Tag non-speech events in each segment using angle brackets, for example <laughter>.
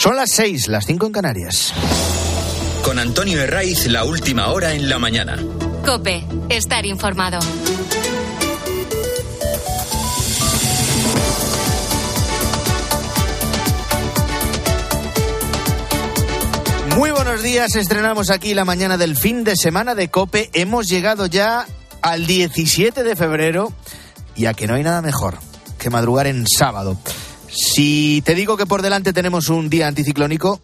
Son las seis, las cinco en Canarias. Con Antonio Herraiz, la última hora en la mañana. Cope, estar informado. Muy buenos días, estrenamos aquí la mañana del fin de semana de Cope. Hemos llegado ya al 17 de febrero y a que no hay nada mejor que madrugar en sábado. Si te digo que por delante tenemos un día anticiclónico,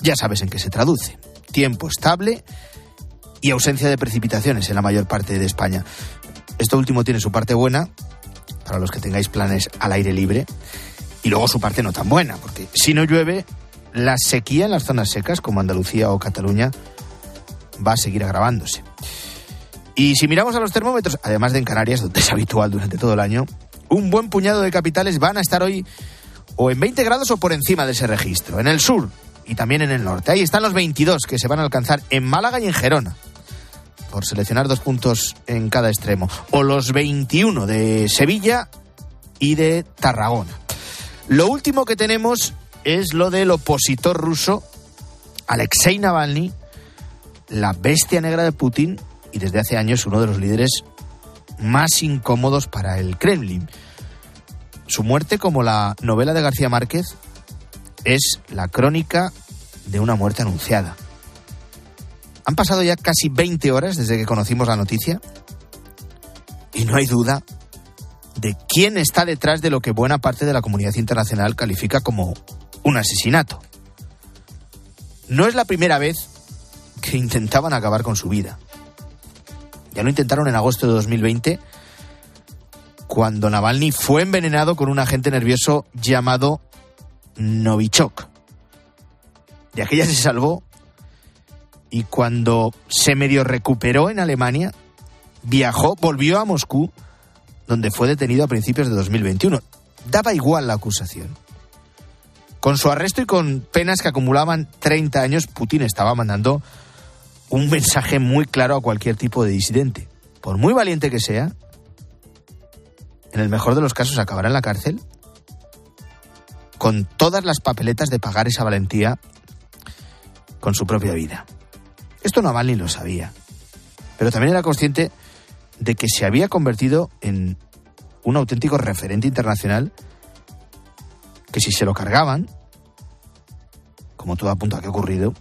ya sabes en qué se traduce. Tiempo estable y ausencia de precipitaciones en la mayor parte de España. Esto último tiene su parte buena, para los que tengáis planes al aire libre, y luego su parte no tan buena, porque si no llueve, la sequía en las zonas secas, como Andalucía o Cataluña, va a seguir agravándose. Y si miramos a los termómetros, además de en Canarias, donde es habitual durante todo el año, un buen puñado de capitales van a estar hoy o en 20 grados o por encima de ese registro. En el sur y también en el norte. Ahí están los 22 que se van a alcanzar en Málaga y en Gerona, por seleccionar dos puntos en cada extremo. O los 21 de Sevilla y de Tarragona. Lo último que tenemos es lo del opositor ruso Alexei Navalny, la bestia negra de Putin y desde hace años uno de los líderes más incómodos para el Kremlin. Su muerte, como la novela de García Márquez, es la crónica de una muerte anunciada. Han pasado ya casi 20 horas desde que conocimos la noticia y no hay duda de quién está detrás de lo que buena parte de la comunidad internacional califica como un asesinato. No es la primera vez que intentaban acabar con su vida. Ya lo intentaron en agosto de 2020, cuando Navalny fue envenenado con un agente nervioso llamado Novichok. De aquella se salvó y cuando se medio recuperó en Alemania, viajó, volvió a Moscú, donde fue detenido a principios de 2021. Daba igual la acusación. Con su arresto y con penas que acumulaban 30 años, Putin estaba mandando un mensaje muy claro a cualquier tipo de disidente. Por muy valiente que sea, en el mejor de los casos acabará en la cárcel con todas las papeletas de pagar esa valentía con su propia vida. Esto Navalny lo sabía, pero también era consciente de que se había convertido en un auténtico referente internacional que si se lo cargaban, como todo apunta a que ha ocurrido,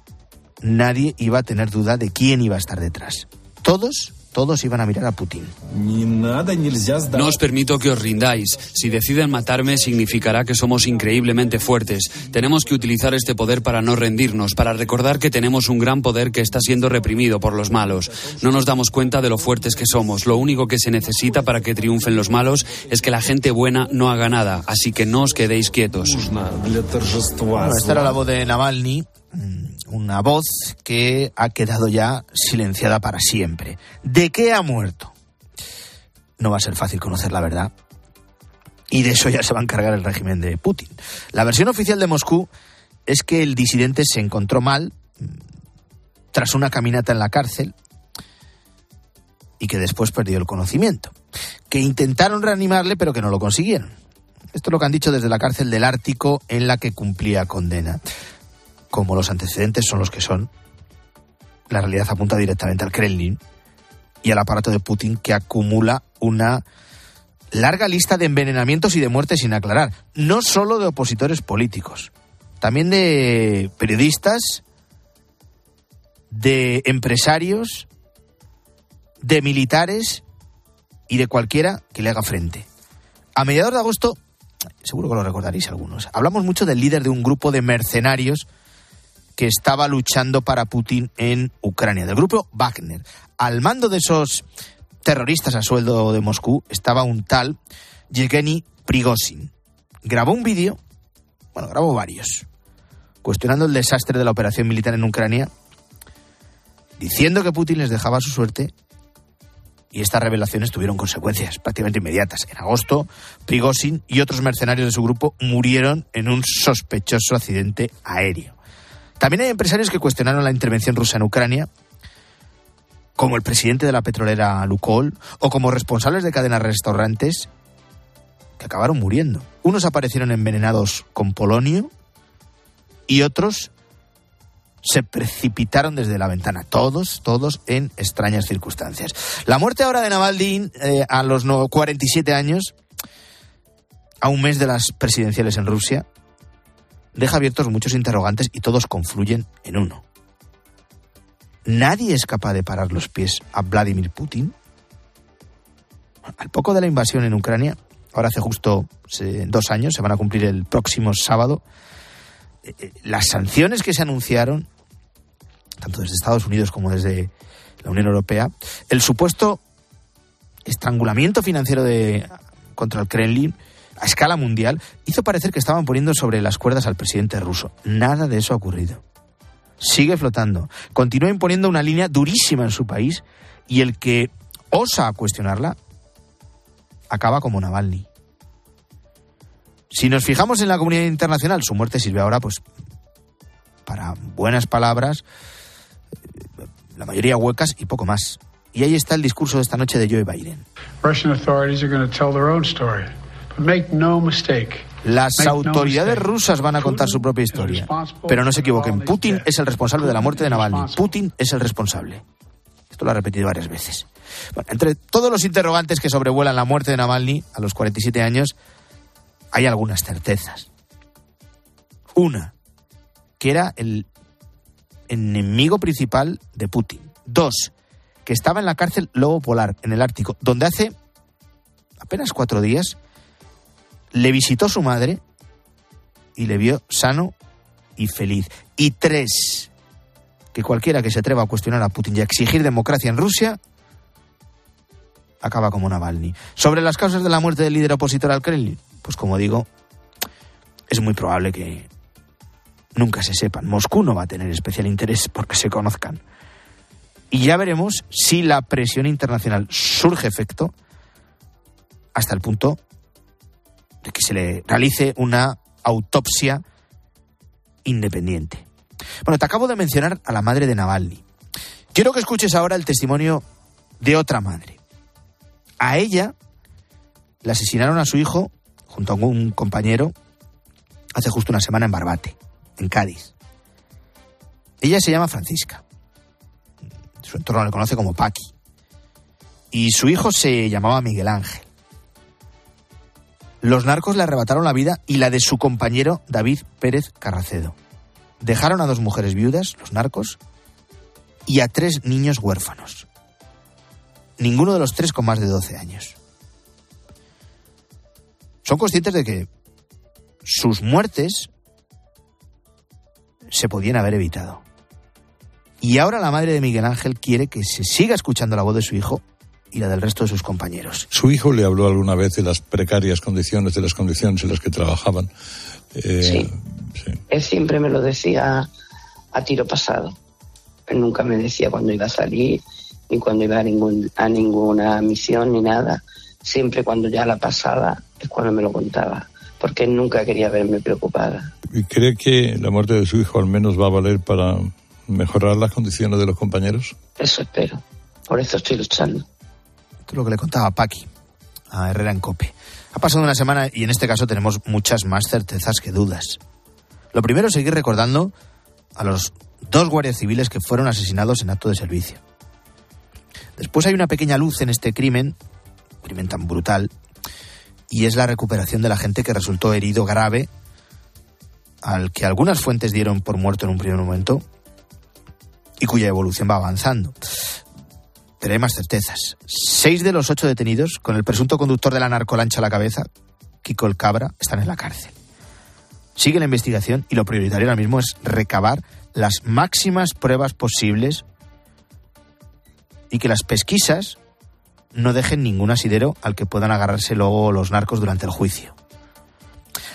nadie iba a tener duda de quién iba a estar detrás. Todos todos iban a mirar a Putin. No os permito que os rindáis. Si deciden matarme, significará que somos increíblemente fuertes. Tenemos que utilizar este poder para no rendirnos, para recordar que tenemos un gran poder que está siendo reprimido por los malos. No nos damos cuenta de lo fuertes que somos. Lo único que se necesita para que triunfen los malos es que la gente buena no haga nada. Así que no os quedéis quietos. Bueno, esta era la voz de Navalny una voz que ha quedado ya silenciada para siempre. ¿De qué ha muerto? No va a ser fácil conocer la verdad. Y de eso ya se va a encargar el régimen de Putin. La versión oficial de Moscú es que el disidente se encontró mal mm, tras una caminata en la cárcel y que después perdió el conocimiento. Que intentaron reanimarle pero que no lo consiguieron. Esto es lo que han dicho desde la cárcel del Ártico en la que cumplía condena como los antecedentes son los que son, la realidad apunta directamente al Kremlin y al aparato de Putin que acumula una larga lista de envenenamientos y de muertes sin aclarar, no solo de opositores políticos, también de periodistas, de empresarios, de militares y de cualquiera que le haga frente. A mediados de agosto, seguro que lo recordaréis algunos, hablamos mucho del líder de un grupo de mercenarios que estaba luchando para Putin en Ucrania, del grupo Wagner. Al mando de esos terroristas a sueldo de Moscú estaba un tal Yevgeny Prigozhin. Grabó un vídeo, bueno, grabó varios, cuestionando el desastre de la operación militar en Ucrania, diciendo que Putin les dejaba su suerte y estas revelaciones tuvieron consecuencias prácticamente inmediatas. En agosto, Prigozhin y otros mercenarios de su grupo murieron en un sospechoso accidente aéreo. También hay empresarios que cuestionaron la intervención rusa en Ucrania, como el presidente de la petrolera Lukoil o como responsables de cadenas restaurantes que acabaron muriendo. Unos aparecieron envenenados con polonio y otros se precipitaron desde la ventana, todos, todos en extrañas circunstancias. La muerte ahora de Navalny eh, a los 47 años, a un mes de las presidenciales en Rusia, deja abiertos muchos interrogantes y todos confluyen en uno. ¿Nadie es capaz de parar los pies a Vladimir Putin? Al poco de la invasión en Ucrania, ahora hace justo dos años, se van a cumplir el próximo sábado, eh, eh, las sanciones que se anunciaron, tanto desde Estados Unidos como desde la Unión Europea, el supuesto estrangulamiento financiero de, contra el Kremlin a escala mundial hizo parecer que estaban poniendo sobre las cuerdas al presidente ruso. Nada de eso ha ocurrido. Sigue flotando, continúa imponiendo una línea durísima en su país y el que osa cuestionarla acaba como Navalny. Si nos fijamos en la comunidad internacional, su muerte sirve ahora pues para buenas palabras, eh, la mayoría huecas y poco más. Y ahí está el discurso de esta noche de Joe Biden. Las autoridades rusas van a contar su propia historia. Pero no se equivoquen, Putin es el responsable de la muerte de Navalny. Putin es el responsable. Esto lo ha repetido varias veces. entre todos los interrogantes que sobrevuelan la muerte de Navalny a los 47 años, hay algunas certezas. Una, que era el enemigo principal de Putin. Dos, que estaba en la cárcel Lobo Polar, en el Ártico, donde hace apenas cuatro días le visitó su madre y le vio sano y feliz. Y tres, que cualquiera que se atreva a cuestionar a Putin y a exigir democracia en Rusia acaba como Navalny. Sobre las causas de la muerte del líder opositor al Kremlin, pues como digo, es muy probable que nunca se sepan. Moscú no va a tener especial interés porque se conozcan. Y ya veremos si la presión internacional surge efecto hasta el punto de que se le realice una autopsia independiente. Bueno, te acabo de mencionar a la madre de Navalny. Quiero que escuches ahora el testimonio de otra madre. A ella le asesinaron a su hijo junto a un compañero hace justo una semana en Barbate, en Cádiz. Ella se llama Francisca. Su entorno le conoce como Paqui. Y su hijo se llamaba Miguel Ángel. Los narcos le arrebataron la vida y la de su compañero David Pérez Carracedo. Dejaron a dos mujeres viudas, los narcos, y a tres niños huérfanos. Ninguno de los tres con más de 12 años son conscientes de que sus muertes se podían haber evitado. Y ahora la madre de Miguel Ángel quiere que se siga escuchando la voz de su hijo y la del resto de sus compañeros. ¿Su hijo le habló alguna vez de las precarias condiciones, de las condiciones en las que trabajaban? Eh, sí. Él siempre me lo decía a tiro pasado. Él nunca me decía cuando iba a salir, ni cuando iba a, ningún, a ninguna misión, ni nada. Siempre cuando ya la pasaba es cuando me lo contaba, porque él nunca quería verme preocupada. ¿Y cree que la muerte de su hijo al menos va a valer para mejorar las condiciones de los compañeros? Eso espero. Por eso estoy luchando. Lo que le contaba Paqui a Herrera en Cope. Ha pasado una semana y en este caso tenemos muchas más certezas que dudas. Lo primero es seguir recordando a los dos guardias civiles que fueron asesinados en acto de servicio. Después hay una pequeña luz en este crimen, crimen tan brutal, y es la recuperación de la gente que resultó herido grave, al que algunas fuentes dieron por muerto en un primer momento y cuya evolución va avanzando. Hay más certezas. Seis de los ocho detenidos, con el presunto conductor de la narcolancha a la cabeza, Kiko el Cabra, están en la cárcel. Sigue la investigación y lo prioritario ahora mismo es recabar las máximas pruebas posibles y que las pesquisas no dejen ningún asidero al que puedan agarrarse luego los narcos durante el juicio.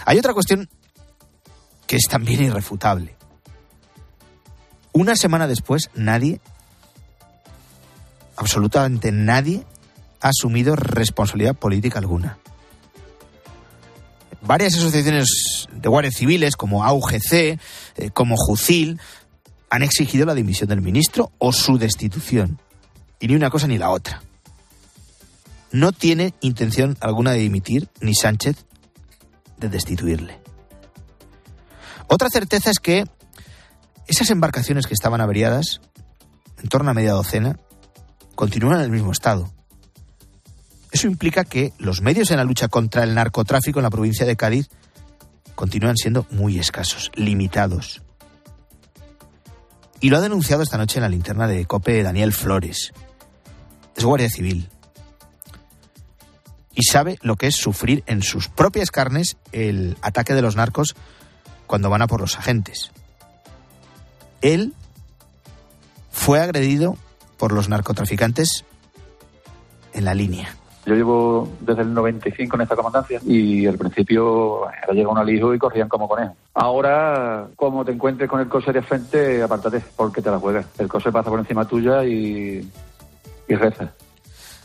Hay otra cuestión que es también irrefutable. Una semana después, nadie, absolutamente nadie, ha asumido responsabilidad política alguna. Varias asociaciones de guardias civiles, como AUGC, eh, como JUCIL, han exigido la dimisión del ministro o su destitución. Y ni una cosa ni la otra no tiene intención alguna de dimitir, ni Sánchez de destituirle. Otra certeza es que esas embarcaciones que estaban averiadas, en torno a media docena, continúan en el mismo estado. Eso implica que los medios en la lucha contra el narcotráfico en la provincia de Cádiz continúan siendo muy escasos, limitados. Y lo ha denunciado esta noche en la linterna de COPE Daniel Flores. Es guardia civil. Y sabe lo que es sufrir en sus propias carnes el ataque de los narcos cuando van a por los agentes. Él fue agredido por los narcotraficantes en la línea. Yo llevo desde el 95 en esta comandancia y al principio era llega un alijo y corrían como conejos. Ahora, como te encuentres con el coche de frente, apártate porque te la juegas. El coche pasa por encima tuya y, y reza.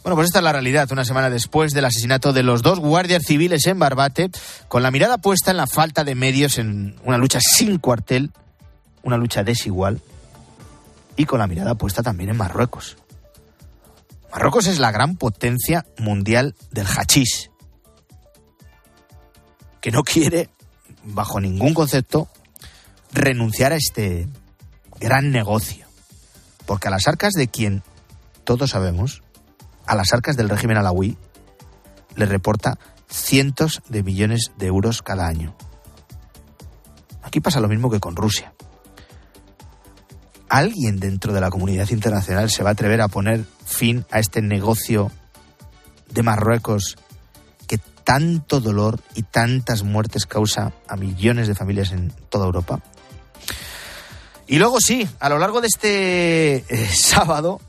Bueno, pues esta es la realidad. Una semana después del asesinato de los dos guardias civiles en Barbate, con la mirada puesta en la falta de medios en una lucha sin cuartel, una lucha desigual, y con la mirada puesta también en Marruecos. Marruecos es la gran potencia mundial del hachís, que no quiere, bajo ningún concepto, renunciar a este gran negocio. Porque a las arcas de quien todos sabemos, a las arcas del régimen alawí, le reporta cientos de millones de euros cada año. Aquí pasa lo mismo que con Rusia. ¿Alguien dentro de la comunidad internacional se va a atrever a poner fin a este negocio de Marruecos que tanto dolor y tantas muertes causa a millones de familias en toda Europa? Y luego sí, a lo largo de este eh, <laughs> sábado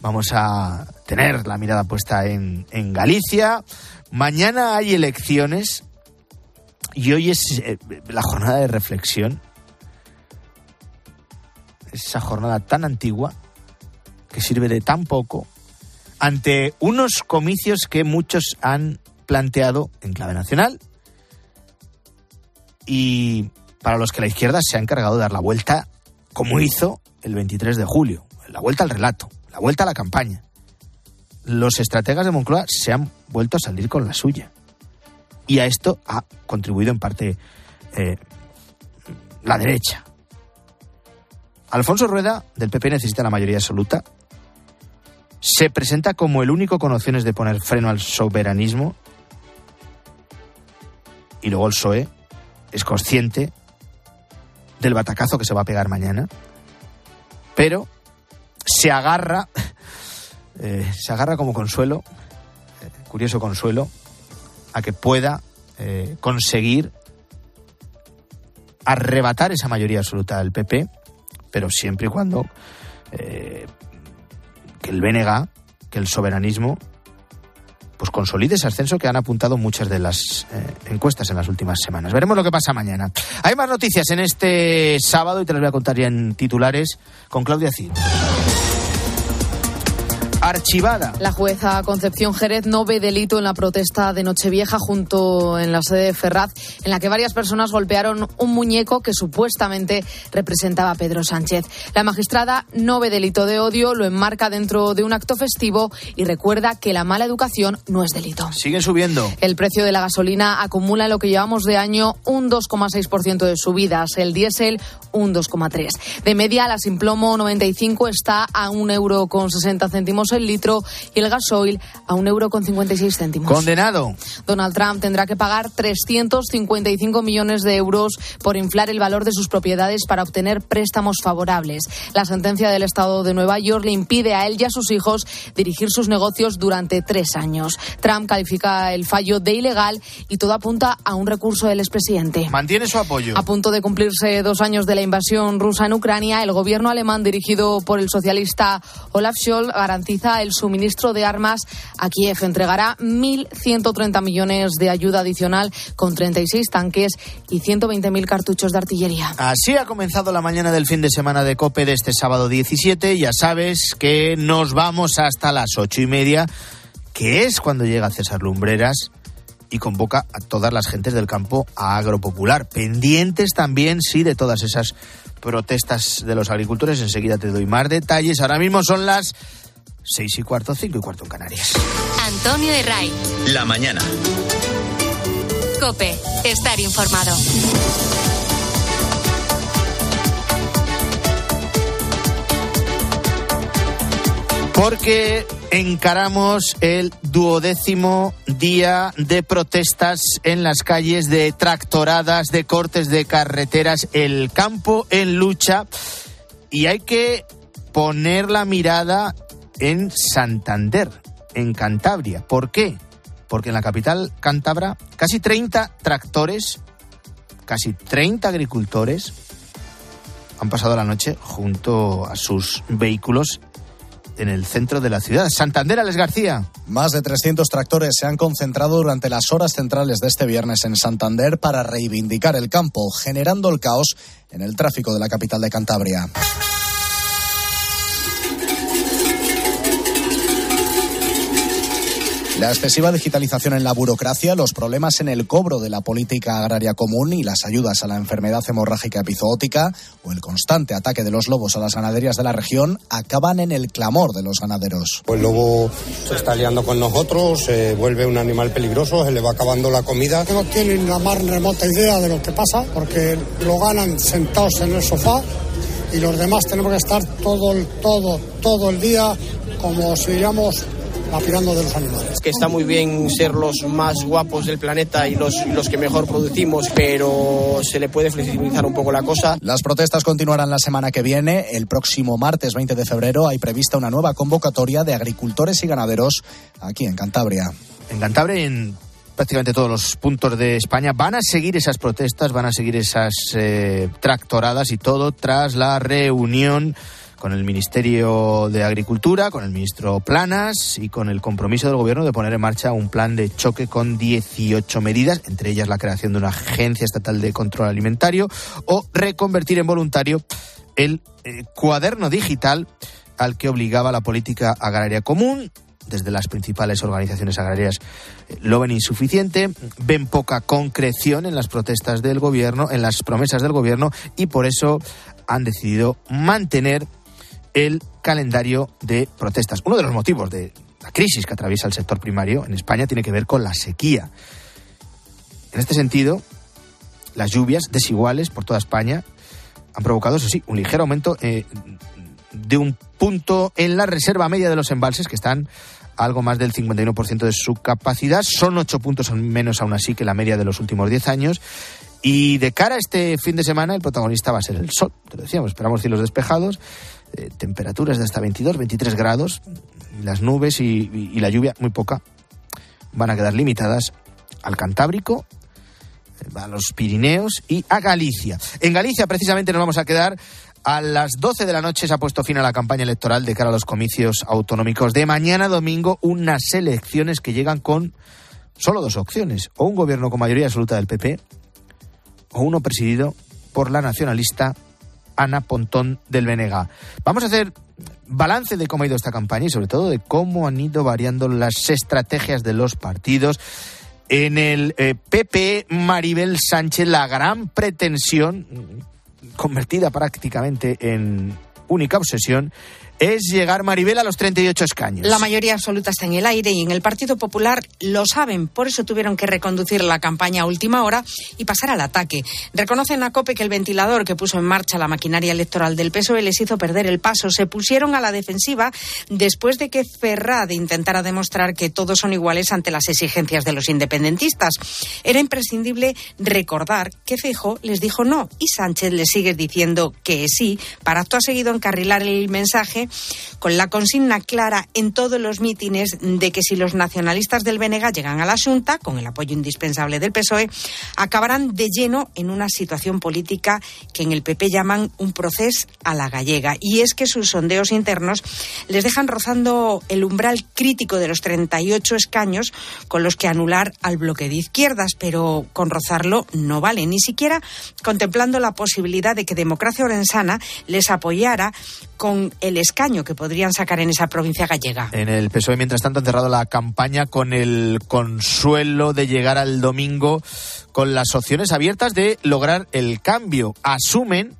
vamos a tener la mirada puesta en, en Galicia. Mañana hay elecciones y hoy es eh, la jornada de reflexión esa jornada tan antigua, que sirve de tan poco, ante unos comicios que muchos han planteado en clave nacional y para los que la izquierda se ha encargado de dar la vuelta, como hizo el 23 de julio, la vuelta al relato, la vuelta a la campaña. Los estrategas de Moncloa se han vuelto a salir con la suya. Y a esto ha contribuido en parte eh, la derecha. Alfonso Rueda, del PP, necesita la mayoría absoluta. Se presenta como el único con opciones de poner freno al soberanismo. Y luego el PSOE es consciente del batacazo que se va a pegar mañana. Pero se agarra, <laughs> eh, se agarra como consuelo, eh, curioso consuelo, a que pueda eh, conseguir arrebatar esa mayoría absoluta del PP pero siempre y cuando eh, que el BNG, que el soberanismo, pues consolide ese ascenso que han apuntado muchas de las eh, encuestas en las últimas semanas. Veremos lo que pasa mañana. Hay más noticias en este sábado y te las voy a contar ya en titulares con Claudia Cid archivada. La jueza Concepción Jerez no ve delito en la protesta de Nochevieja junto en la sede de Ferraz, en la que varias personas golpearon un muñeco que supuestamente representaba a Pedro Sánchez. La magistrada no ve delito de odio, lo enmarca dentro de un acto festivo y recuerda que la mala educación no es delito. Sigue subiendo. El precio de la gasolina acumula en lo que llevamos de año un 2,6% de subidas, el diésel un 2,3%. De media, la Simplomo 95 está a un euro con 60 céntimos el litro y el gasoil a un euro con 56 céntimos. Condenado. Donald Trump tendrá que pagar 355 millones de euros por inflar el valor de sus propiedades para obtener préstamos favorables. La sentencia del Estado de Nueva York le impide a él y a sus hijos dirigir sus negocios durante tres años. Trump califica el fallo de ilegal y todo apunta a un recurso del expresidente. Mantiene su apoyo. A punto de cumplirse dos años de la invasión rusa en Ucrania, el gobierno alemán dirigido por el socialista Olaf Scholz garantiza el suministro de armas a Kiev. Entregará 1.130 millones de ayuda adicional con 36 tanques y 120.000 cartuchos de artillería. Así ha comenzado la mañana del fin de semana de COPE de este sábado 17. Ya sabes que nos vamos hasta las ocho y media, que es cuando llega César Lumbreras y convoca a todas las gentes del campo a Agropopular. Pendientes también, sí, de todas esas protestas de los agricultores. Enseguida te doy más detalles. Ahora mismo son las 6 y cuarto, 5 y cuarto en Canarias. Antonio de Ray. La mañana. Cope, estar informado. Porque encaramos el duodécimo día de protestas en las calles de tractoradas, de cortes de carreteras, el campo en lucha. Y hay que poner la mirada en Santander, en Cantabria. ¿Por qué? Porque en la capital cántabra casi 30 tractores, casi 30 agricultores han pasado la noche junto a sus vehículos en el centro de la ciudad. Santander, Alex García. Más de 300 tractores se han concentrado durante las horas centrales de este viernes en Santander para reivindicar el campo, generando el caos en el tráfico de la capital de Cantabria. La excesiva digitalización en la burocracia, los problemas en el cobro de la política agraria común y las ayudas a la enfermedad hemorrágica epizootica o el constante ataque de los lobos a las ganaderías de la región acaban en el clamor de los ganaderos. El lobo se está liando con nosotros, se vuelve un animal peligroso, se le va acabando la comida. No tienen la más remota idea de lo que pasa porque lo ganan sentados en el sofá y los demás tenemos que estar todo, todo, todo el día como si digamos apirando de los animales. Que está muy bien ser los más guapos del planeta y los, los que mejor producimos, pero se le puede flexibilizar un poco la cosa. Las protestas continuarán la semana que viene. El próximo martes 20 de febrero hay prevista una nueva convocatoria de agricultores y ganaderos aquí en Cantabria. En Cantabria y en prácticamente todos los puntos de España van a seguir esas protestas, van a seguir esas eh, tractoradas y todo tras la reunión con el Ministerio de Agricultura, con el ministro Planas y con el compromiso del Gobierno de poner en marcha un plan de choque con 18 medidas, entre ellas la creación de una agencia estatal de control alimentario o reconvertir en voluntario el eh, cuaderno digital al que obligaba la política agraria común. Desde las principales organizaciones agrarias eh, lo ven insuficiente, ven poca concreción en las protestas del gobierno, en las promesas del gobierno y por eso han decidido mantener el calendario de protestas. Uno de los motivos de la crisis que atraviesa el sector primario en España tiene que ver con la sequía. En este sentido, las lluvias desiguales por toda España han provocado, eso sí, un ligero aumento eh, de un punto en la reserva media de los embalses, que están a algo más del 51% de su capacidad. Son ocho puntos menos aún así que la media de los últimos diez años. Y de cara a este fin de semana, el protagonista va a ser el sol. Te lo decíamos, esperamos cielos despejados eh, temperaturas de hasta 22, 23 grados. Las nubes y, la lluvia, muy poca, van a quedar limitadas al Cantábrico, eh, a los Pirineos y a Galicia. En Galicia, precisamente, nos vamos a quedar. A las 12 de la noche se ha puesto fin a la campaña electoral de cara a los comicios autonómicos de mañana domingo, unas elecciones que llegan con solo dos opciones, o un gobierno con mayoría absoluta del PP, o uno presidido por la nacionalista Ana Pontón del Benega. Vamos a hacer balance de cómo ha ido esta campaña y sobre todo de cómo han ido variando las estrategias de los partidos. En el PP, eh, Maribel Sánchez, la gran pretensión, convertida prácticamente en única obsesión, es llegar Maribel a los 38 escaños. La mayoría absoluta está en el aire y en el Partido Popular lo saben, por eso tuvieron que reconducir la campaña a última hora y pasar al ataque. Reconocen a COPE que el ventilador que puso en marcha la maquinaria electoral del PSOE les hizo perder el paso. Se pusieron a la defensiva después de que Ferrad intentara demostrar que todos son iguales ante las exigencias de los independentistas. Era imprescindible recordar que Fejo les dijo no y Sánchez les sigue diciendo que sí para acto seguido encarrilar el mensaje con la consigna clara en todos los mítines de que si los nacionalistas del Benega llegan a la Junta, con el apoyo indispensable del PSOE, acabarán de lleno en una situación política que en el PP llaman un proceso a la gallega. Y es que sus sondeos internos les dejan rozando el umbral crítico de los 38 escaños con los que anular al bloque de izquierdas, pero con rozarlo no vale, ni siquiera contemplando la posibilidad de que Democracia Orensana les apoyara con el escaño que podrían sacar en esa provincia gallega. En el PSOE, mientras tanto, han cerrado la campaña con el consuelo de llegar al domingo con las opciones abiertas de lograr el cambio. Asumen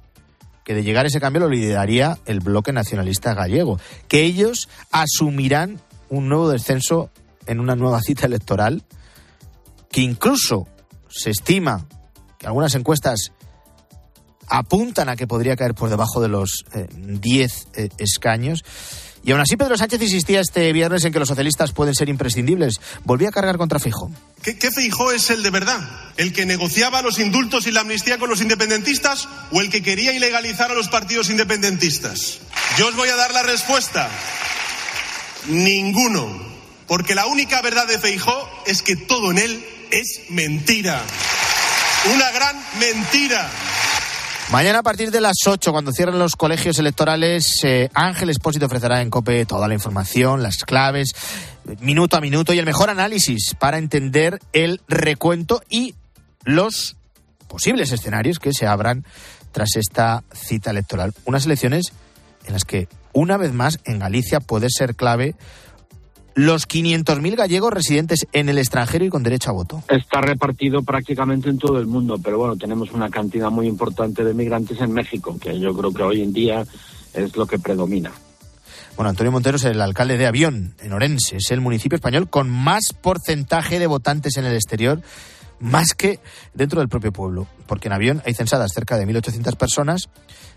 que de llegar ese cambio lo lideraría el bloque nacionalista gallego, que ellos asumirán un nuevo descenso en una nueva cita electoral, que incluso se estima que algunas encuestas apuntan a que podría caer por debajo de los 10 eh, eh, escaños Y aún así Pedro Sánchez insistía este viernes en que los socialistas pueden ser imprescindibles. Volvía a cargar contra Fijo. ¿Qué, ¿Qué es el de verdad? ¿El que negociaba los indultos y la amnistía con los independentistas o el que quería ilegalizar a los partidos independentistas? Yo os voy a dar la respuesta. Ninguno. Porque la única verdad de Feijó es que todo en él es mentira. Una gran mentira. Mañana a partir de las 8, cuando cierren los colegios electorales, eh, Ángel Espósito ofrecerá en COPE toda la información, las claves, minuto a minuto y el mejor análisis para entender el recuento y los posibles escenarios que se abran tras esta cita electoral. Unas elecciones en las que, una vez más, en Galicia puede ser clave los 500.000 gallegos residentes en el extranjero y con derecho a voto? Está repartido prácticamente en todo el mundo, pero bueno, tenemos una cantidad muy importante de migrantes en México, que yo creo que hoy en día es lo que predomina. Bueno, Antonio Montero es el alcalde de Avión, en Orense. Es el municipio español con más porcentaje de votantes en el exterior, más que dentro del propio pueblo. Porque en Avión hay censadas cerca de 1.800 personas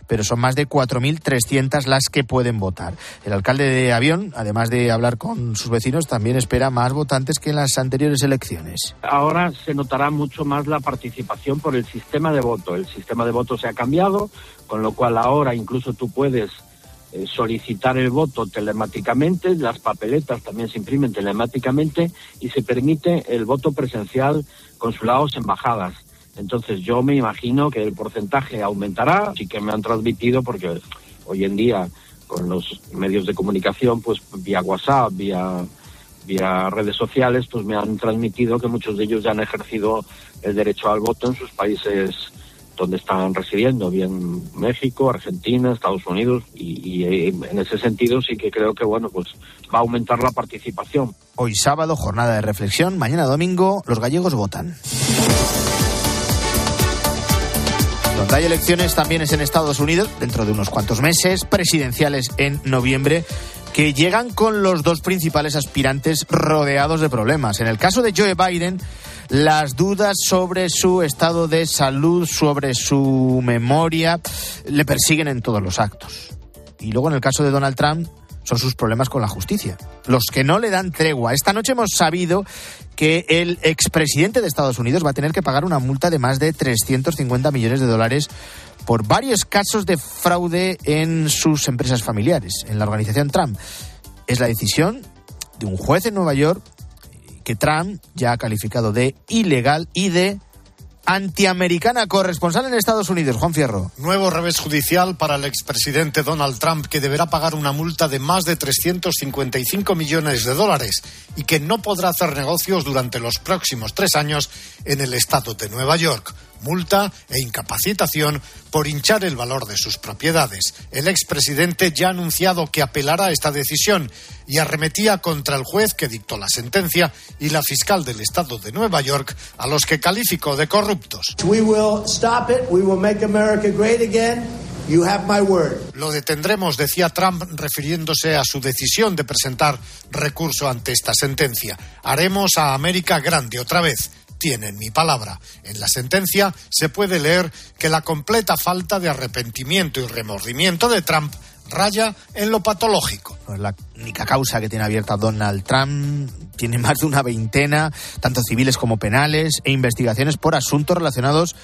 pero son más de 4.300 las que pueden votar. El alcalde de Avión, además de hablar con sus vecinos, también espera más votantes que en las anteriores elecciones. Ahora se notará mucho más la participación por el sistema de voto. El sistema de voto se ha cambiado, con lo cual ahora incluso tú puedes eh, solicitar el voto telemáticamente, las papeletas también se imprimen telemáticamente y se permite el voto presencial consulados, embajadas. Entonces yo me imagino que el porcentaje aumentará, sí que me han transmitido porque hoy en día con los medios de comunicación, pues vía WhatsApp, vía vía redes sociales, pues me han transmitido que muchos de ellos ya han ejercido el derecho al voto en sus países donde están residiendo, bien México, Argentina, Estados Unidos, y, y, en ese sentido sí que creo que bueno, pues va a aumentar la participación. Hoy sábado, jornada de reflexión, mañana domingo, los gallegos votan. Donde hay elecciones también es en Estados Unidos, dentro de unos cuantos meses, presidenciales en noviembre, que llegan con los dos principales aspirantes rodeados de problemas. En el caso de Joe Biden, las dudas sobre su estado de salud, sobre su memoria, le persiguen en todos los actos. Y luego en el caso de Donald Trump, son sus problemas con la justicia. Los que no le dan tregua. Esta noche hemos sabido que el expresidente de Estados Unidos va a tener que pagar una multa de más de 350 millones de dólares por varios casos de fraude en sus empresas familiares, en la organización Trump. Es la decisión de un juez en Nueva York que Trump ya ha calificado de ilegal y de antiamericana corresponsal en Estados Unidos, Juan Fierro. Nuevo revés judicial para el expresidente Donald Trump, que deberá pagar una multa de más de 355 millones de dólares y que no podrá hacer negocios durante los próximos tres años en el estado de Nueva York multa e incapacitación por hinchar el valor de sus propiedades. El expresidente ya ha anunciado que apelará a esta decisión y arremetía contra el juez que dictó la sentencia y la fiscal del estado de Nueva York, a los que calificó de corruptos. Lo detendremos, decía Trump, refiriéndose a su decisión de presentar recurso ante esta sentencia. Haremos a América grande otra vez tienen mi palabra. En la sentencia se puede leer que la completa falta de arrepentimiento y remordimiento de Trump raya en lo patológico. la única causa que tiene abierta Donald Trump tiene más de una veintena, tanto civiles como penales, e investigaciones por asuntos relacionados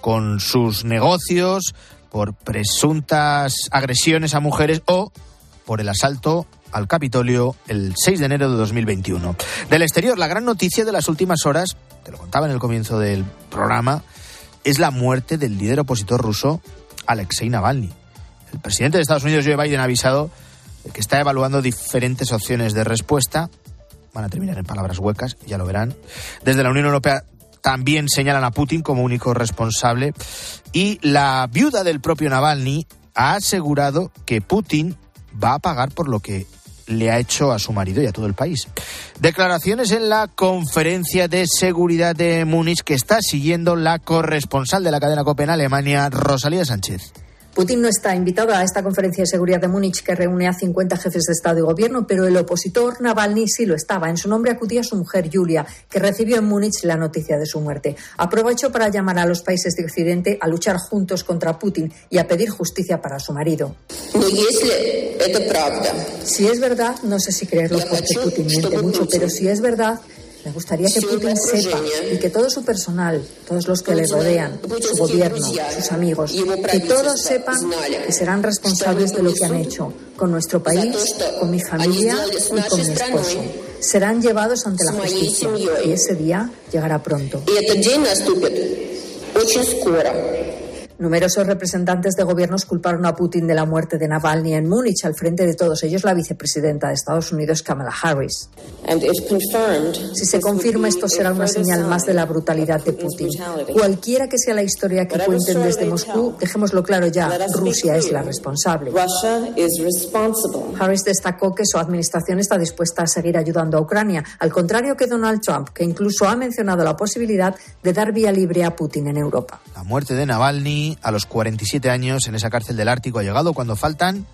con sus negocios, por presuntas agresiones a mujeres o por el asalto al Capitolio el 6 de enero de 2021. Del exterior, la gran noticia de las últimas horas, te lo contaba en el comienzo del programa, es la muerte del líder opositor ruso Alexei Navalny. El presidente de Estados Unidos, Joe Biden, ha avisado que está evaluando diferentes opciones de respuesta. Van a terminar en palabras huecas, ya lo verán. Desde la Unión Europea también señalan a Putin como único responsable. Y la viuda del propio Navalny ha asegurado que Putin va a pagar por lo que le ha hecho a su marido y a todo el país. Declaraciones en la conferencia de seguridad de Múnich que está siguiendo la corresponsal de la cadena COPE en Alemania, Rosalía Sánchez. Putin no está invitado a esta conferencia de seguridad de Múnich que reúne a 50 jefes de Estado y Gobierno, pero el opositor Navalny sí lo estaba. En su nombre acudía su mujer Julia, que recibió en Múnich la noticia de su muerte. Aprovechó para llamar a los países de Occidente a luchar juntos contra Putin y a pedir justicia para su marido. Si es verdad, no sé si creerlo porque Putin miente mucho, pero si es verdad, me gustaría que Putin sepa y que todo su personal, todos los que le rodean, su gobierno, sus amigos, que todos sepan que serán responsables de lo que han hecho con nuestro país, con mi familia y con mi esposo. Serán llevados ante la justicia y ese día llegará pronto. Numerosos representantes de gobiernos culparon a Putin de la muerte de Navalny en Múnich, al frente de todos ellos la vicepresidenta de Estados Unidos, Kamala Harris. Si se confirma, esto será una señal más de la brutalidad de Putin. Cualquiera que sea la historia que cuenten desde Moscú, dejémoslo claro ya, Rusia es la responsable. Harris destacó que su administración está dispuesta a seguir ayudando a Ucrania, al contrario que Donald Trump, que incluso ha mencionado la posibilidad de dar vía libre a Putin en Europa. La muerte de Navalny a los 47 años en esa cárcel del Ártico ha llegado cuando faltan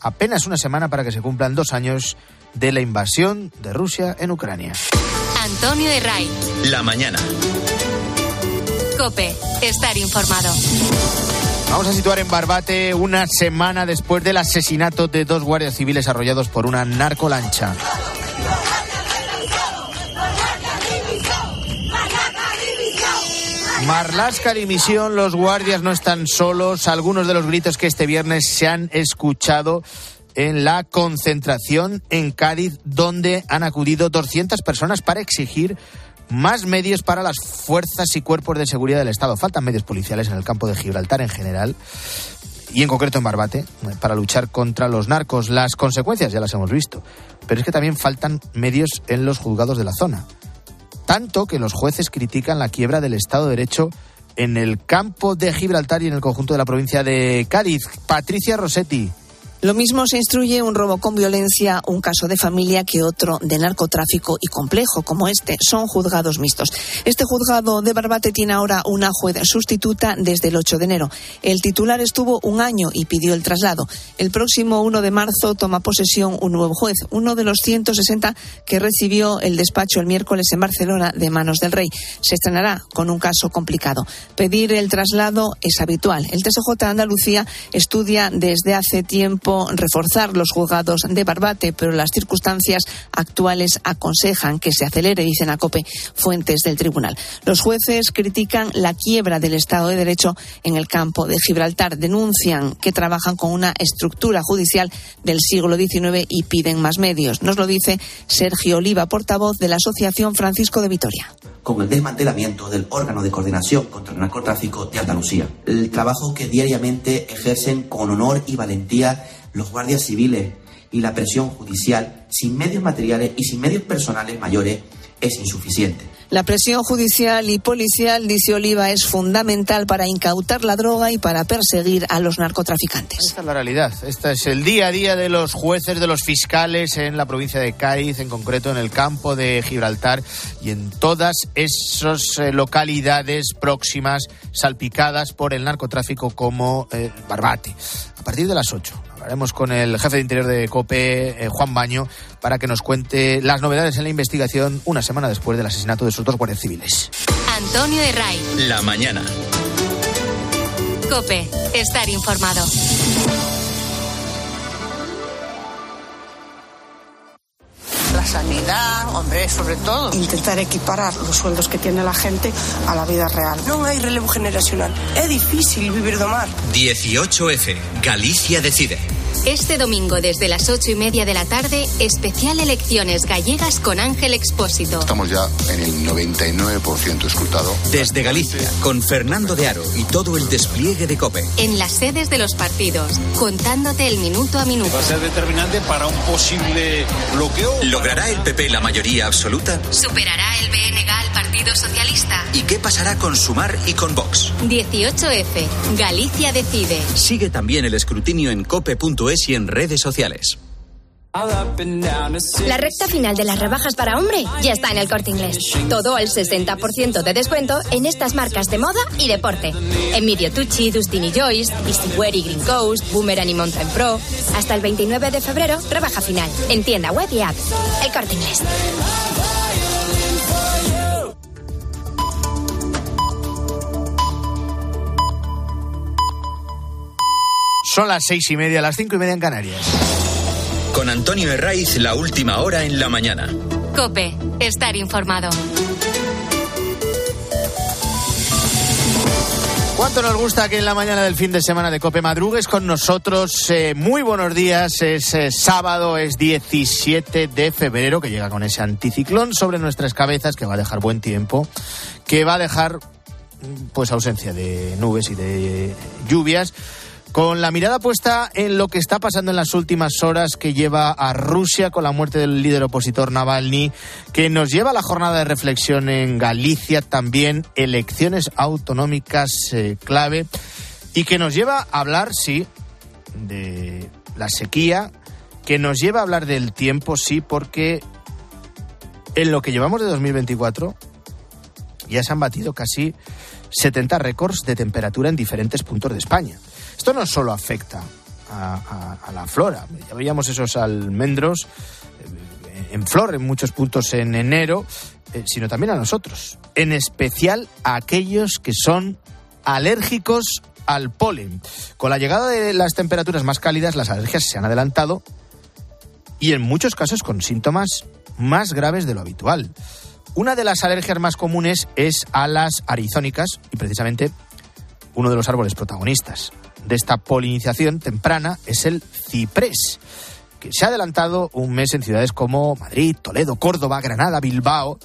apenas una semana para que se cumplan dos años de la invasión de Rusia en Ucrania. Antonio Herray. La mañana. Cope, estar informado. Vamos a situar en Barbate una semana después del asesinato de dos guardias civiles arrollados por una narcolancha. Marlasca dimisión, los guardias no están solos. Algunos de los gritos que este viernes se han escuchado en la concentración en Cádiz, donde han acudido 200 personas para exigir más medios para las fuerzas y cuerpos de seguridad del Estado. Faltan medios policiales en el campo de Gibraltar en general y en concreto en Barbate para luchar contra los narcos. Las consecuencias ya las hemos visto, pero es que también faltan medios en los juzgados de la zona tanto que los jueces critican la quiebra del Estado de Derecho en el campo de Gibraltar y en el conjunto de la provincia de Cádiz. Patricia Rossetti. Lo mismo se instruye un robo con violencia, un caso de familia que otro de narcotráfico y complejo como este. Son juzgados mixtos. Este juzgado de Barbate tiene ahora una juez sustituta desde el 8 de enero. El titular estuvo un año y pidió el traslado. El próximo 1 de marzo toma posesión un nuevo juez, uno de los 160 que recibió el despacho el miércoles en Barcelona de manos del rey. Se estrenará con un caso complicado. Pedir el traslado es habitual. El TSJ Andalucía estudia desde hace tiempo reforzar los juzgados de Barbate, pero las circunstancias actuales aconsejan que se acelere, dicen a COPE fuentes del tribunal. Los jueces critican la quiebra del Estado de Derecho en el campo de Gibraltar. Denuncian que trabajan con una estructura judicial del siglo XIX y piden más medios. Nos lo dice Sergio Oliva, portavoz de la Asociación Francisco de Vitoria con el desmantelamiento del órgano de coordinación contra el narcotráfico de Andalucía. El trabajo que diariamente ejercen con honor y valentía los guardias civiles y la presión judicial sin medios materiales y sin medios personales mayores es insuficiente. La presión judicial y policial, dice Oliva, es fundamental para incautar la droga y para perseguir a los narcotraficantes. Esta es la realidad. Este es el día a día de los jueces, de los fiscales en la provincia de Cádiz, en concreto en el campo de Gibraltar y en todas esas eh, localidades próximas salpicadas por el narcotráfico como eh, Barbate. A partir de las 8 Hablaremos con el jefe de Interior de COPE, eh, Juan Baño, para que nos cuente las novedades en la investigación una semana después del asesinato de sus dos guardias civiles. Antonio Herray. La mañana. COPE. Estar informado. La sanidad, hombre, sobre todo. Intentar equiparar los sueldos que tiene la gente a la vida real. No hay relevo generacional. Es difícil vivir de mar. 18F. Galicia decide. Este domingo desde las ocho y media de la tarde, especial elecciones gallegas con Ángel Expósito. Estamos ya en el 99% escrutado. Desde Galicia, con Fernando de Aro y todo el despliegue de COPE. En las sedes de los partidos, contándote el minuto a minuto. Va a ser determinante para un posible bloqueo. ¿Logrará el PP la mayoría absoluta? ¿Superará el BNG al Partido Socialista? ¿Y qué pasará con Sumar y con Vox? 18F. Galicia decide. Sigue también el escrutinio en cope.es y en redes sociales. La recta final de las rebajas para hombre ya está en el corte inglés. Todo el 60% de descuento en estas marcas de moda y deporte. Emilio Tucci, Dustin Joyce, Easywear y Green Coast, Boomerang y Mountain Pro. Hasta el 29 de febrero, rebaja final. En tienda web y app. El corte inglés. Son las seis y media, las cinco y media en Canarias. Con Antonio Herraiz, la última hora en la mañana. Cope, estar informado. ¿Cuánto nos gusta que en la mañana del fin de semana de Cope madrugues con nosotros? Eh, muy buenos días, es eh, sábado, es 17 de febrero, que llega con ese anticiclón sobre nuestras cabezas, que va a dejar buen tiempo, que va a dejar pues ausencia de nubes y de lluvias con la mirada puesta en lo que está pasando en las últimas horas que lleva a Rusia con la muerte del líder opositor Navalny, que nos lleva a la jornada de reflexión en Galicia, también elecciones autonómicas eh, clave, y que nos lleva a hablar, sí, de la sequía, que nos lleva a hablar del tiempo, sí, porque en lo que llevamos de 2024 ya se han batido casi 70 récords de temperatura en diferentes puntos de España. Esto no solo afecta a, la flora, ya veíamos esos almendros eh, en flor en muchos puntos en enero, eh, sino también a nosotros, en especial a aquellos que son alérgicos al polen. Con la llegada de las temperaturas más cálidas, las alergias se han adelantado y en muchos casos con síntomas más graves de lo habitual. Una de las alergias más comunes es a las arizónicas y precisamente uno de los árboles protagonistas de esta polinización temprana es el ciprés, que se ha adelantado un mes en ciudades como Madrid, Toledo, Córdoba, Granada, Bilbao.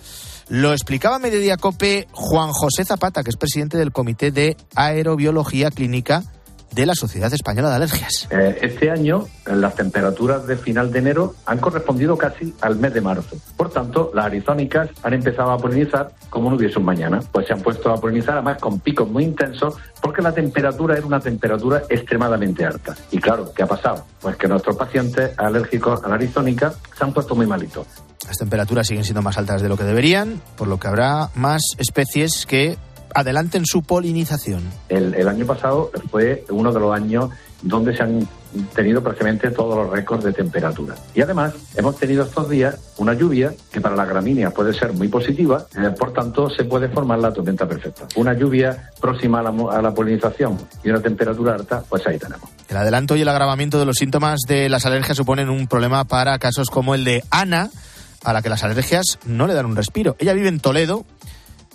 Lo explicaba Mediodía Cope Juan José Zapata, que es presidente del Comité de Aerobiología Clínica de la Sociedad Española de Alergias. Eh, este año las temperaturas de final de enero han correspondido casi al mes de marzo. Por tanto, las arizónicas han empezado a polinizar como no hubiese un mañana. Pues se han puesto a polinizar además con picos muy intensos porque la temperatura era una temperatura extremadamente alta. Y claro, ¿qué ha pasado? Pues que nuestros pacientes alérgicos a la arizónica se han puesto muy malitos. Las temperaturas siguen siendo más altas de lo que deberían, por lo que habrá más especies que adelanten su polinización. El, año pasado fue uno de los años donde se han tenido prácticamente todos los récords de temperatura. Y además hemos tenido estos días una lluvia que para la gramínea puede ser muy positiva, eh, por tanto se puede formar la tormenta perfecta. Una lluvia próxima a la, a la, polinización y una temperatura alta, pues ahí tenemos. El adelanto y el agravamiento de los síntomas de las alergias suponen un problema para casos como el de Ana, a la que las alergias no le dan un respiro. Ella vive en Toledo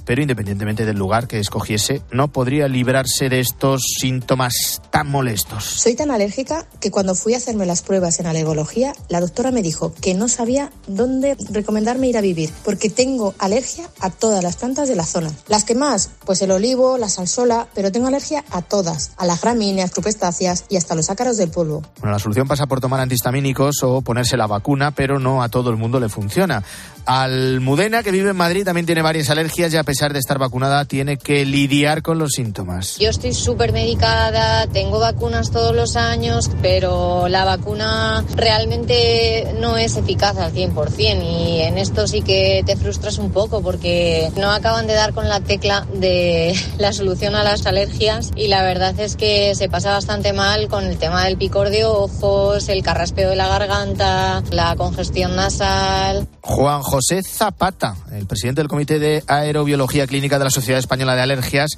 pero independientemente del lugar que escogiese, no podría librarse de estos síntomas tan molestos. Soy tan alérgica que cuando fui a hacerme las pruebas en alergología, la doctora me dijo que no sabía dónde recomendarme ir a vivir, porque tengo alergia a todas las plantas de la zona. Las que más, pues el olivo, la salsola, pero tengo alergia a todas, a las gramíneas, crupestáceas y hasta los ácaros del polvo. Bueno, la solución pasa por tomar antihistamínicos o ponerse la vacuna, pero no a todo el mundo le funciona. Almudena, que vive en Madrid, también tiene varias alergias y a pesar de estar vacunada tiene que lidiar con los síntomas. Yo estoy súper medicada, tengo vacunas todos los años, pero la vacuna realmente no es eficaz al 100% y en esto sí que te frustras un poco porque no acaban de dar con la tecla de <laughs> la solución a las alergias y la verdad es que se pasa bastante mal con el tema del picor de ojos, el carraspeo de la garganta, la congestión nasal. Juan José Zapata, el presidente del Comité de Aerobiología Clínica de la Sociedad Española de Alergias,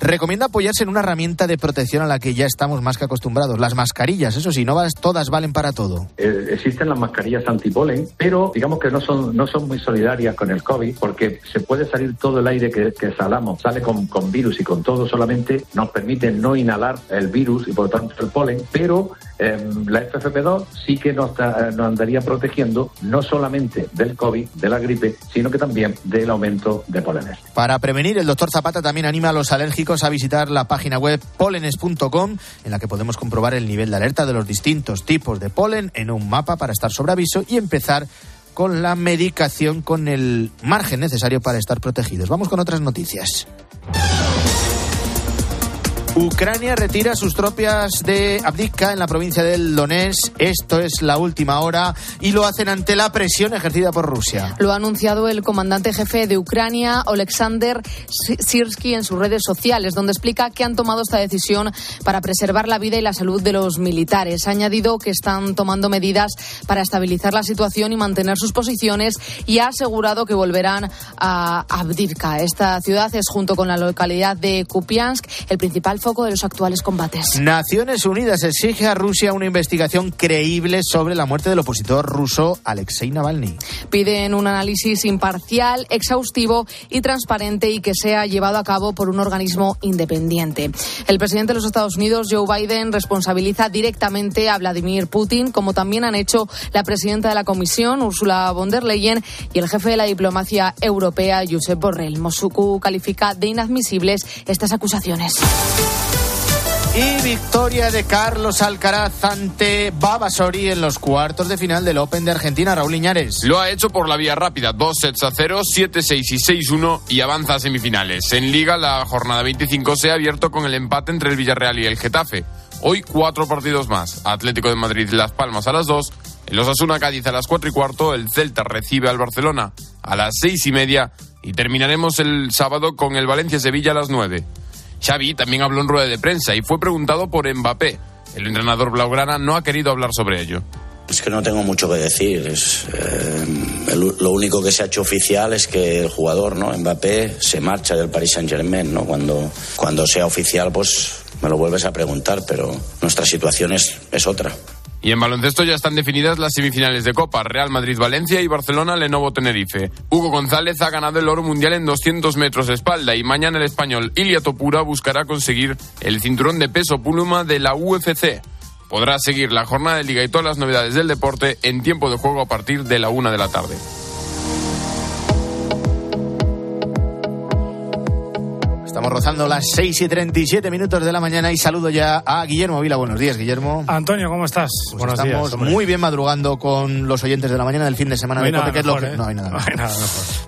recomienda apoyarse en una herramienta de protección a la que ya estamos más que acostumbrados, las mascarillas. Eso sí, no todas valen para todo. Eh, existen las mascarillas antipolen, pero digamos que no son, no son muy solidarias con el COVID porque se puede salir todo el aire que, que salamos, sale con, con virus y con todo, solamente nos permite no inhalar el virus y por tanto el polen, pero Em, la FFP2 sí que nos, nos, andaría protegiendo no solamente del COVID, de la gripe, sino que también del aumento de polenes. Para prevenir, el doctor Zapata también anima a los alérgicos a visitar la página web polenes.com, en la que podemos comprobar el nivel de alerta de los distintos tipos de polen en un mapa para estar sobre aviso y empezar con la medicación con el margen necesario para estar protegidos. Vamos con otras noticias. Ucrania retira sus tropas de Abdivka en la provincia del Donetsk. Esto es la última hora y lo hacen ante la presión ejercida por Rusia. Lo ha anunciado el comandante jefe de Ucrania, Alexander Sirsky, en sus redes sociales, donde explica que han tomado esta decisión para preservar la vida y la salud de los militares. Ha añadido que están tomando medidas para estabilizar la situación y mantener sus posiciones y ha asegurado que volverán a Abdivka. Esta ciudad es, junto con la localidad de Kupiansk, el principal foco de los actuales combates. Naciones Unidas exige a Rusia una investigación creíble sobre la muerte del opositor ruso Alexei Navalny. Piden un análisis imparcial, exhaustivo y transparente y que sea llevado a cabo por un organismo independiente. El presidente de los Estados Unidos, Joe Biden, responsabiliza directamente a Vladimir Putin, como también han hecho la presidenta de la Comisión, Ursula von der Leyen, y el jefe de la diplomacia europea, Josep Borrell. Moscú califica de inadmisibles estas acusaciones. Y victoria de Carlos Alcaraz ante Babasori en los cuartos de final del Open de Argentina, Raúl Iñares. Lo ha hecho por la vía rápida, dos sets a cero, 7-6 y 6-1 y avanza a semifinales. En Liga, la jornada 25 se ha abierto con el empate entre el Villarreal y el Getafe. Hoy cuatro partidos más. Atlético de Madrid Las Palmas a las 2, el Osasuna Cádiz a las 4 y cuarto, el Celta recibe al Barcelona a las seis y media y terminaremos el sábado con el Valencia Sevilla a las 9. Xavi también habló en rueda de prensa y fue preguntado por Mbappé. El entrenador blaugrana no ha querido hablar sobre ello. Es que no tengo mucho que decir. Es, eh, el- lo único que se ha hecho oficial es que el jugador, ¿no? Mbappé, se marcha del Paris Saint Germain, ¿no? Cuando, cuando sea oficial, pues me lo vuelves a preguntar, pero nuestra situación es, es otra. Y en baloncesto ya están definidas las semifinales de Copa, Real Madrid-Valencia y Barcelona-Lenovo-Tenerife. Hugo González ha ganado el oro mundial en 200 metros de espalda y mañana el español Ilia Topura buscará conseguir el cinturón de peso pluma de la UFC. Podrá seguir la jornada de liga y todas las novedades del deporte en tiempo de juego a partir de la una de la tarde. Estamos rozando las 6 y 37 minutos de la mañana y saludo ya a Guillermo Vila. Buenos días, Guillermo. Antonio, ¿cómo estás? Pues Buenos estamos días. hombre. muy bien madrugando con los oyentes de la mañana del fin de semana No hay de nada Cope, que es lo mejor, que- ¿eh? No hay nada <laughs> No hay mejor. nada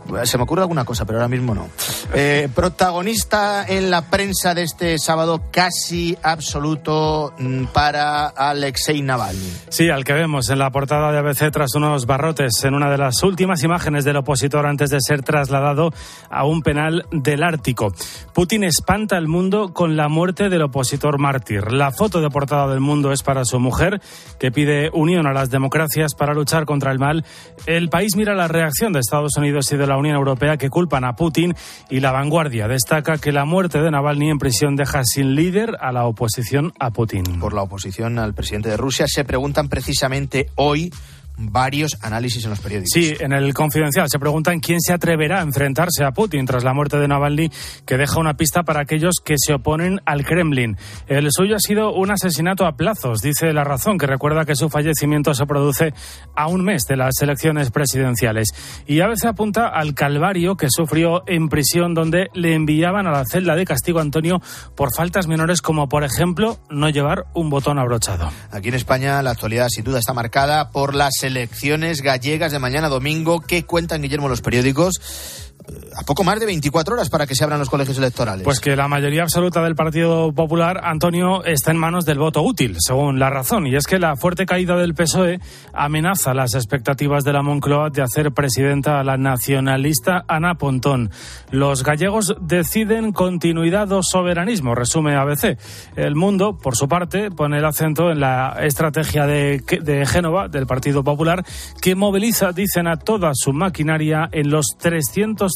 mejor. Se me ocurre alguna cosa, pero ahora mismo no. Eh, protagonista en la prensa de este sábado casi absoluto mm, para Alexei Navalny. Sí, al que vemos en la portada de ABC tras unos barrotes en una de las últimas imágenes del opositor antes de ser trasladado a un penal del Ártico. Putin espanta al mundo con la muerte del opositor mártir. La foto de portada del mundo es para su mujer, que pide unión a las democracias para luchar contra el mal. El país mira la reacción de Estados Unidos y de la Unión Europea que culpan a Putin y la vanguardia destaca que la muerte de Navalny en prisión deja sin líder a la oposición a Putin. Por la oposición al presidente de Rusia se preguntan precisamente hoy varios análisis en los periódicos. Sí, en el Confidencial se preguntan quién se atreverá a enfrentarse a Putin tras la muerte de Navalny, que deja una pista para aquellos que se oponen al Kremlin. El suyo ha sido un asesinato a plazos, dice La Razón, que recuerda que su fallecimiento se produce a un mes de las elecciones presidenciales. Y a veces apunta al calvario que sufrió en prisión, donde le enviaban a la celda de castigo Antonio por faltas menores como, por ejemplo, no llevar un botón abrochado. Aquí en España la actualidad sin duda está marcada por las elecciones gallegas de mañana domingo. Que cuentan Guillermo los periódicos a poco más de 24 horas para que se abran los colegios electorales. Pues que la mayoría absoluta del Partido Popular, Antonio, está en manos del voto útil, según la razón. Y es que la fuerte caída del PSOE amenaza las expectativas de la Moncloa de hacer presidenta a la nacionalista Ana Pontón. Los gallegos deciden continuidad o soberanismo, resume ABC. El Mundo, por su parte, pone el acento en la estrategia de, de Génova, del Partido Popular, que moviliza, dicen, a toda su maquinaria en los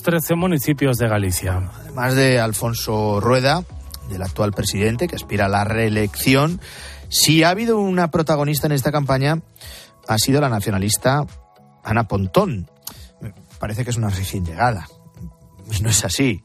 313 municipios de Galicia. Además de Alfonso Rueda, del actual presidente que aspira a la reelección, si ha habido una protagonista en esta campaña, ha sido la nacionalista Ana Pontón. Parece que es una recién llegada. No es así.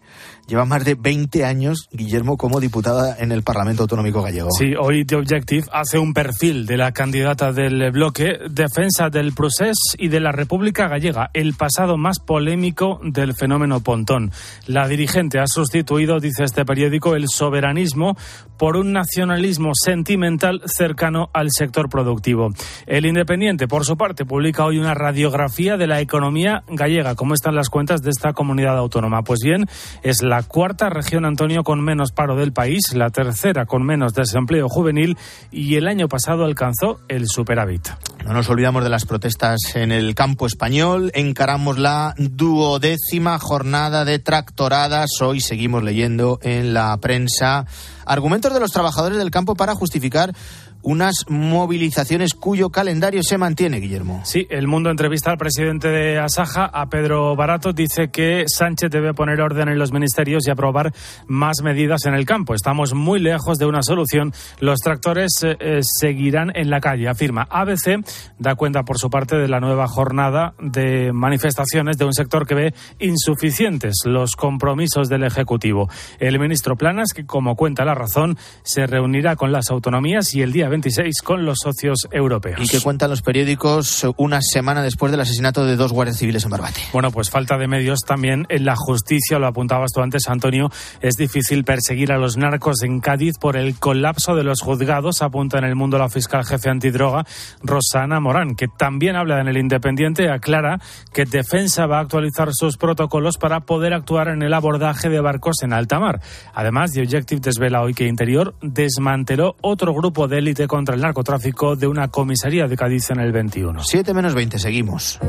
Lleva más de 20 años, Guillermo, como diputada en el Parlamento Autonómico Gallego. Sí, hoy The Objective hace un perfil de la candidata del bloque Defensa del Procés y de la República Gallega, el pasado más polémico del fenómeno Pontón. La dirigente ha sustituido, dice este periódico, el soberanismo por un nacionalismo sentimental cercano al sector productivo. El Independiente, por su parte, publica hoy una radiografía de la economía gallega, cómo están las cuentas de esta comunidad autónoma. Pues bien, es la cuarta región, Antonio, con menos paro del país, la tercera con menos desempleo juvenil y el año pasado alcanzó el superávit. No nos olvidamos de las protestas en el campo español. Encaramos la duodécima jornada de tractoradas. Hoy seguimos leyendo en la prensa argumentos de los trabajadores del campo para justificar unas movilizaciones cuyo calendario se mantiene, Guillermo. Sí, el mundo entrevista al presidente de Asaja, a Pedro Barato, dice que Sánchez debe poner orden en los ministerios y aprobar más medidas en el campo. Estamos muy lejos de una solución. Los tractores eh, eh, seguirán en la calle, afirma. ABC da cuenta por su parte de la nueva jornada de manifestaciones de un sector que ve insuficientes los compromisos del Ejecutivo. El ministro Planas, que como cuenta la razón, se reunirá con las autonomías y el día 26 con los socios europeos. ¿Y qué cuentan los periódicos una semana después del asesinato de dos guardias civiles en Barbate? Bueno, pues falta de medios también en la justicia, lo apuntabas tú antes, Antonio. Es difícil perseguir a los narcos en Cádiz por el colapso de los juzgados, apunta en el mundo la fiscal jefe antidroga, Rosana Morán, que también habla en el Independiente, aclara que Defensa va a actualizar sus protocolos para poder actuar en el abordaje de barcos en alta mar. Además, The Objective desvela hoy que Interior desmanteló otro grupo de élite contra el narcotráfico de una comisaría de Cádiz en el 21. 7 menos 20, seguimos.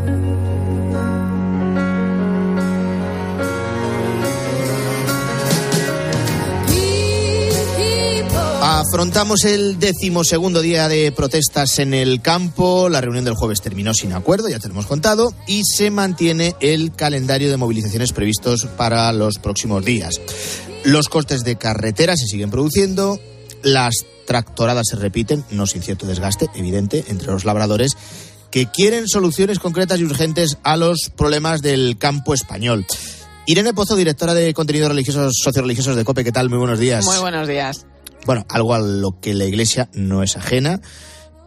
Afrontamos el decimosegundo día de protestas en el campo. La reunión del jueves terminó sin acuerdo, ya te lo hemos contado, y se mantiene el calendario de movilizaciones previstos para los próximos días. Los costes de carretera se siguen produciendo, las tractoradas se repiten, no sin cierto desgaste evidente entre los labradores que quieren soluciones concretas y urgentes a los problemas del campo español. Irene Pozo, directora de contenidos religiosos, socioreligiosos de COPE, ¿qué tal? Muy buenos días. Muy buenos días. Bueno, algo a lo que la Iglesia no es ajena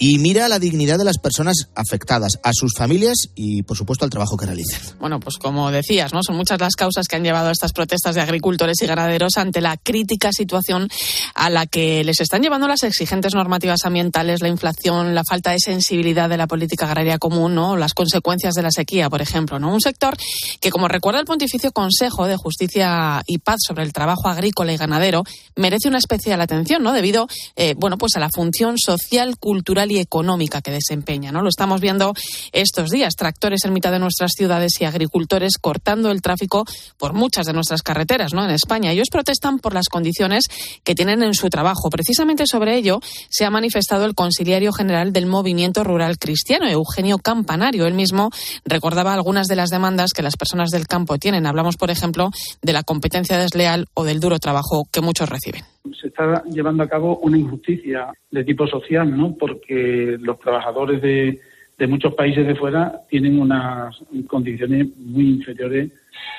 y mira la dignidad de las personas afectadas, a sus familias y, por supuesto, al trabajo que realizan. Bueno, pues como decías, ¿no? Son muchas las causas que han llevado a estas protestas de agricultores y ganaderos ante la crítica situación a la que les están llevando las exigentes normativas ambientales, la inflación, la falta de sensibilidad de la política agraria común, ¿no? Las consecuencias de la sequía, por ejemplo, ¿no? Un sector que, como recuerda el Pontificio Consejo de Justicia y Paz sobre el trabajo agrícola y ganadero, merece una especial atención, ¿no? Debido, eh, bueno, pues a la función social, cultural y económica que desempeña. ¿no? Lo estamos viendo estos días, tractores en mitad de nuestras ciudades y agricultores cortando el tráfico por muchas de nuestras carreteras ¿no? en España. Ellos protestan por las condiciones que tienen en su trabajo. Precisamente sobre ello se ha manifestado el conciliario general del Movimiento Rural Cristiano, Eugenio Campanario. Él mismo recordaba algunas de las demandas que las personas del campo tienen. Hablamos, por ejemplo, de la competencia desleal o del duro trabajo que muchos reciben se está llevando a cabo una injusticia de tipo social, ¿no? Porque los trabajadores de, de muchos países de fuera tienen unas condiciones muy inferiores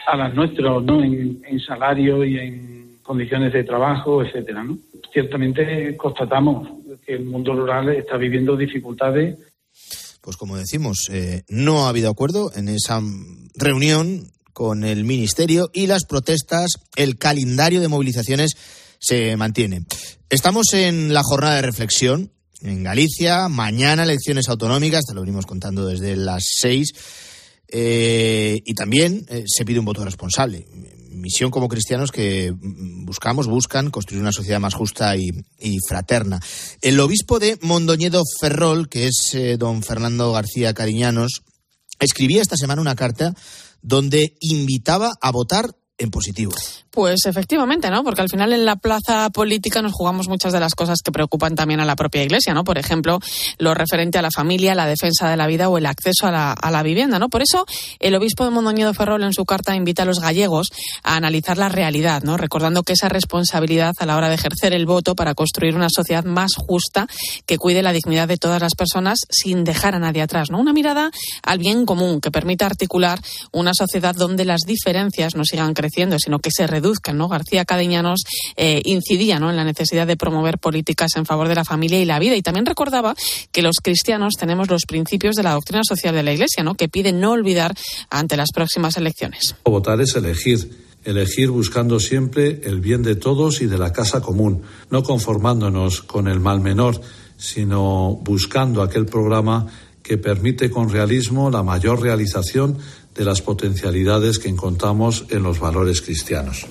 a las nuestras, ¿no? En, en salario y en condiciones de trabajo, etcétera, ¿no? Ciertamente constatamos que el mundo rural está viviendo dificultades. Pues como decimos, eh, no ha habido acuerdo en esa reunión con el Ministerio y las protestas, el calendario de movilizaciones se mantiene. Estamos en la jornada de reflexión en Galicia. Mañana elecciones autonómicas, te lo venimos contando desde las seis. Eh, y también eh, se pide un voto responsable. Misión como cristianos que buscamos, buscan construir una sociedad más justa y, fraterna. El obispo de Mondoñedo Ferrol, que es eh, don Fernando García Cariñanos, escribía esta semana una carta donde invitaba a votar positivo. Pues efectivamente, ¿no? Porque al final en la plaza política nos jugamos muchas de las cosas que preocupan también a la propia Iglesia, ¿no? Por ejemplo, lo referente a la familia, la defensa de la vida o el acceso a la, a la vivienda, ¿no? Por eso el obispo de Mondoñedo Ferrol en su carta invita a los gallegos a analizar la realidad, ¿no? Recordando que esa responsabilidad a la hora de ejercer el voto para construir una sociedad más justa que cuide la dignidad de todas las personas sin dejar a nadie atrás, ¿no? Una mirada al bien común que permita articular una sociedad donde las diferencias no sigan creciendo, sino que se reduzcan. ¿no? García Cadeñanos eh, incidía ¿no? en la necesidad de promover políticas en favor de la familia y la vida. Y también recordaba que los cristianos tenemos los principios de la doctrina social de la Iglesia, ¿no? que pide no olvidar ante las próximas elecciones. Votar es elegir elegir buscando siempre el bien de todos y de la casa común, no conformándonos con el mal menor, sino buscando aquel programa que permite con realismo la mayor realización de las potencialidades que encontramos en los valores cristianos.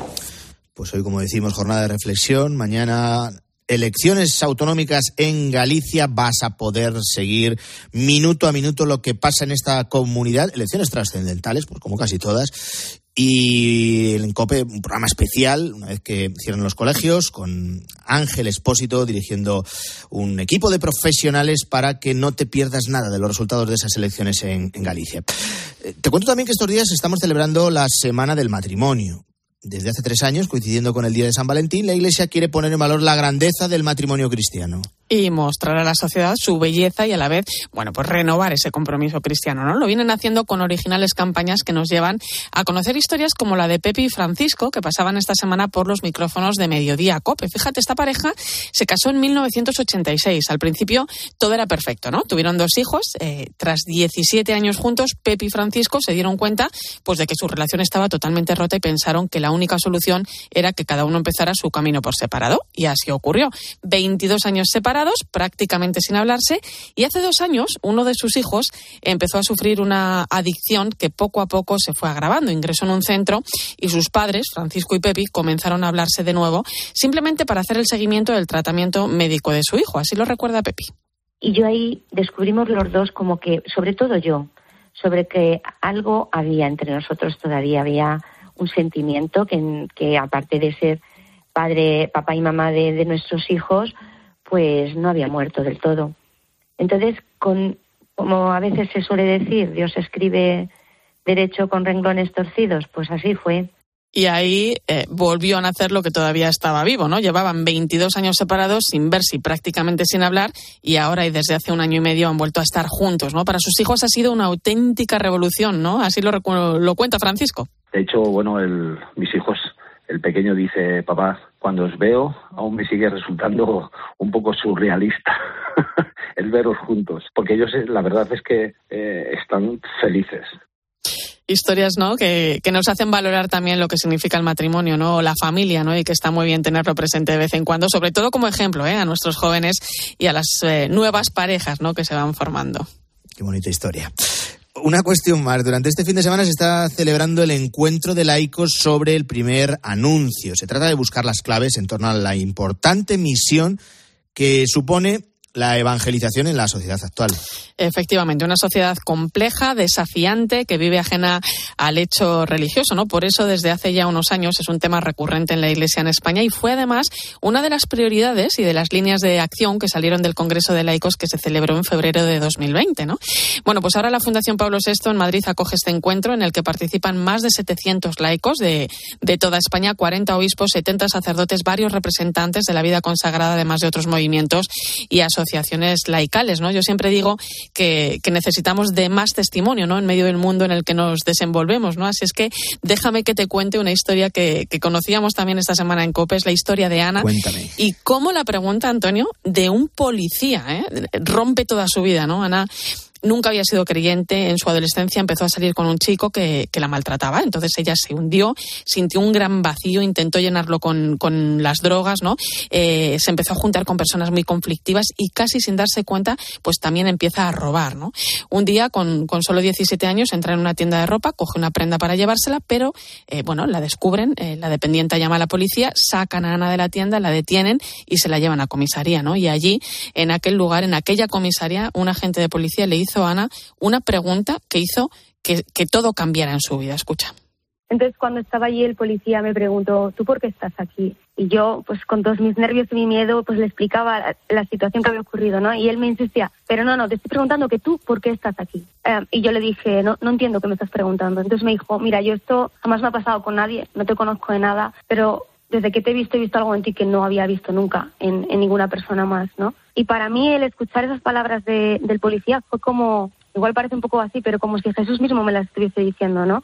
Pues hoy, como decimos, jornada de reflexión. Mañana elecciones autonómicas en Galicia. Vas a poder seguir minuto a minuto lo que pasa en esta comunidad. Elecciones trascendentales, pues como casi todas. Y en COPE, un programa especial, una vez que cierran los colegios, con Ángel Espósito dirigiendo un equipo de profesionales para que no te pierdas nada de los resultados de esas elecciones en Galicia. Te cuento también que estos días estamos celebrando la Semana del Matrimonio. Desde hace tres años, coincidiendo con el Día de San Valentín, la Iglesia quiere poner en valor la grandeza del matrimonio cristiano. Y mostrar a la sociedad su belleza y a la vez, bueno, pues renovar ese compromiso cristiano, ¿no? Lo vienen haciendo con originales campañas que nos llevan a conocer historias como la de Pepe y Francisco, que pasaban esta semana por los micrófonos de Mediodía Cope. Fíjate, esta pareja se casó en 1986. Al principio todo era perfecto, ¿no? Tuvieron dos hijos. eh, tras 17 años juntos, Pepe y Francisco se dieron cuenta, pues, de que su relación estaba totalmente rota y pensaron que la única solución era que cada uno empezara su camino por separado. Y así ocurrió. 22 años separados, prácticamente sin hablarse, y hace dos años uno de sus hijos empezó a sufrir una adicción que poco a poco se fue agravando. Ingresó en un centro y sus padres, Francisco y Pepi, comenzaron a hablarse de nuevo, simplemente para hacer el seguimiento del tratamiento médico de su hijo. Así lo recuerda Pepi. Y yo ahí descubrimos los dos como que, sobre todo yo, sobre que algo había entre nosotros todavía, había un sentimiento que, que aparte de ser padre, papá y mamá de, de nuestros hijos, pues no había muerto del todo. Entonces, con, como a veces se suele decir, Dios escribe derecho con renglones torcidos, pues así fue. Y ahí eh, volvió a nacer lo que todavía estaba vivo, ¿no? Llevaban 22 años separados, sin verse y prácticamente sin hablar, y ahora y desde hace un año y medio han vuelto a estar juntos, ¿no? Para sus hijos ha sido una auténtica revolución, ¿no? Así lo, lo cuenta Francisco. De hecho, bueno, el, mis hijos, el pequeño dice, papá, cuando os veo aún me sigue resultando un poco surrealista <laughs> el veros juntos, porque ellos eh, la verdad es que eh, están felices. Historias, ¿no? Que, que nos hacen valorar también lo que significa el matrimonio, ¿no? O la familia, ¿no? Y que está muy bien tenerlo presente de vez en cuando, sobre todo como ejemplo, ¿eh? A nuestros jóvenes y a las eh, nuevas parejas, ¿no? Que se van formando. Qué bonita historia. Una cuestión más. Durante este fin de semana se está celebrando el encuentro de laicos sobre el primer anuncio. Se trata de buscar las claves en torno a la importante misión que supone la evangelización en la sociedad actual. Efectivamente, una sociedad compleja, desafiante, que vive ajena al hecho religioso, ¿no? Por eso, desde hace ya unos años es un tema recurrente en la Iglesia en España y fue además una de las prioridades y de las líneas de acción que salieron del Congreso de Laicos que se celebró en febrero de 2020, ¿no? Bueno, pues ahora la Fundación Pablo VI en Madrid acoge este encuentro en el que participan más de 700 laicos de, de toda España, 40 obispos, 70 sacerdotes, varios representantes de la vida consagrada, además de otros movimientos y asociaciones laicales, ¿no? Yo siempre digo que, que, necesitamos de más testimonio, ¿no? En medio del mundo en el que nos desenvolvemos, ¿no? Así es que déjame que te cuente una historia que, que conocíamos también esta semana en COPE, es la historia de Ana. Cuéntame. Y cómo la pregunta, Antonio, de un policía, ¿eh? Rompe toda su vida, ¿no? Ana nunca había sido creyente, en su adolescencia empezó a salir con un chico que, que, la maltrataba, entonces ella se hundió, sintió un gran vacío, intentó llenarlo con, con las drogas, ¿no? Eh, se empezó a juntar con personas muy conflictivas y casi sin darse cuenta, pues también empieza a robar, ¿no? Un día, con, con solo 17 años, entra en una tienda de ropa, coge una prenda para llevársela, pero, eh, bueno, la descubren, eh, la dependiente llama a la policía, sacan a Ana de la tienda, la detienen y se la llevan a comisaría, ¿no? Y allí, en aquel lugar, en aquella comisaría, un agente de policía le hizo hizo Ana una pregunta que hizo que, que, todo cambiara en su vida. Escucha. Entonces, cuando estaba allí, el policía me preguntó, ¿tú por qué estás aquí? Y yo, pues con todos mis nervios y mi miedo, pues le explicaba la, situación que había ocurrido, ¿no? Y él me insistía, pero no, no, te estoy preguntando que tú, ¿por qué estás aquí? Eh, y yo le dije, no, no entiendo qué me estás preguntando. Entonces me dijo, mira, yo esto jamás me ha pasado con nadie, no te conozco de nada, pero desde que te he visto, he visto algo en ti que no había visto nunca en, en ninguna persona más, ¿no? Y para mí el escuchar esas palabras de, del policía fue como, igual parece un poco así, pero como si Jesús mismo me las estuviese diciendo, ¿no?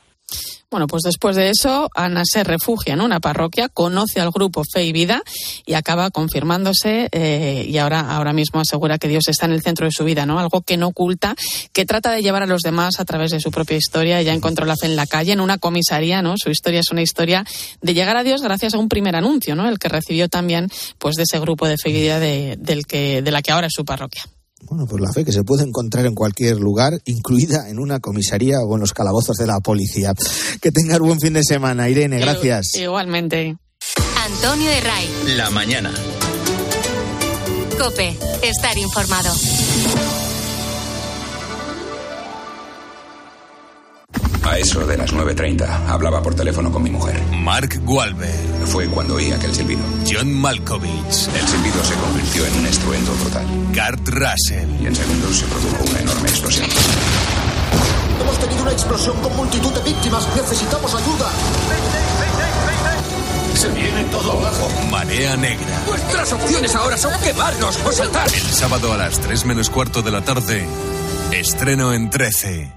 Bueno, pues después de eso, Ana se refugia en una parroquia, conoce al grupo Fe y Vida y acaba confirmándose eh, y ahora, ahora mismo asegura que Dios está en el centro de su vida, ¿no? Algo que no oculta, que trata de llevar a los demás a través de su propia historia. Ella encontró la fe en la calle, en una comisaría, ¿no? Su historia es una historia de llegar a Dios gracias a un primer anuncio, ¿no? El que recibió también, pues, de ese grupo de Fe y Vida de, del que, de la que ahora es su parroquia. Bueno, pues la fe que se puede encontrar en cualquier lugar, incluida en una comisaría o en los calabozos de la policía. Que tengas buen fin de semana, Irene, gracias. Igualmente. Antonio Herray. La mañana. Cope, estar informado. A eso de las 9.30 hablaba por teléfono con mi mujer. Mark Wahlberg. Fue cuando oí aquel silbido. John Malkovich. El silbido se convirtió en un estruendo total. Kurt Russell. Y en segundos se produjo una enorme explosión. Hemos tenido una explosión con multitud de víctimas. Necesitamos ayuda. Se viene todo abajo. Marea negra. Nuestras opciones ahora son quemarnos o saltar. El sábado a las 3 menos cuarto de la tarde. Estreno en 13.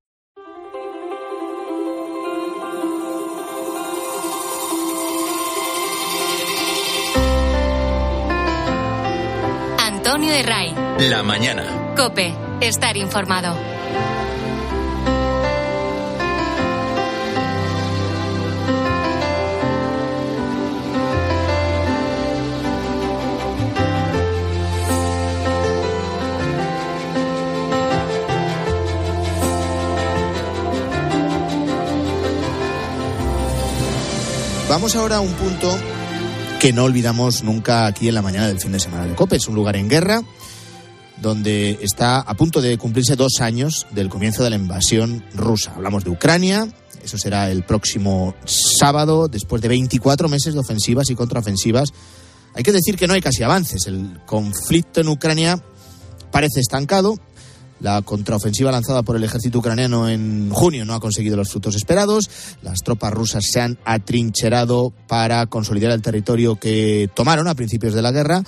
Antonio de Ray. La mañana. Cope, estar informado. Vamos ahora a un punto que no olvidamos nunca aquí en la mañana del fin de semana de COPE. Es un lugar en guerra donde está a punto de cumplirse dos años del comienzo de la invasión rusa. Hablamos de Ucrania, eso será el próximo sábado, después de 24 meses de ofensivas y contraofensivas. Hay que decir que no hay casi avances. El conflicto en Ucrania parece estancado. La contraofensiva lanzada por el ejército ucraniano en junio no ha conseguido los frutos esperados. Las tropas rusas se han atrincherado para consolidar el territorio que tomaron a principios de la guerra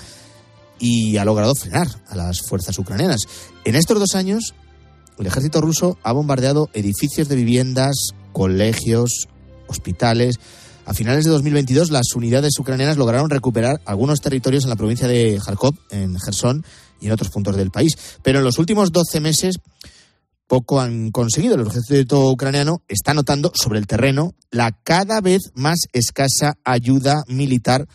y ha logrado frenar a las fuerzas ucranianas. En estos dos años, el ejército ruso ha bombardeado edificios de viviendas, colegios, hospitales. A finales de 2022, las unidades ucranianas lograron recuperar algunos territorios en la provincia de Kharkov, en Gerson y en otros puntos del país. Pero en los últimos 12 meses poco han conseguido. El ejército ucraniano está notando sobre el terreno la cada vez más escasa ayuda militar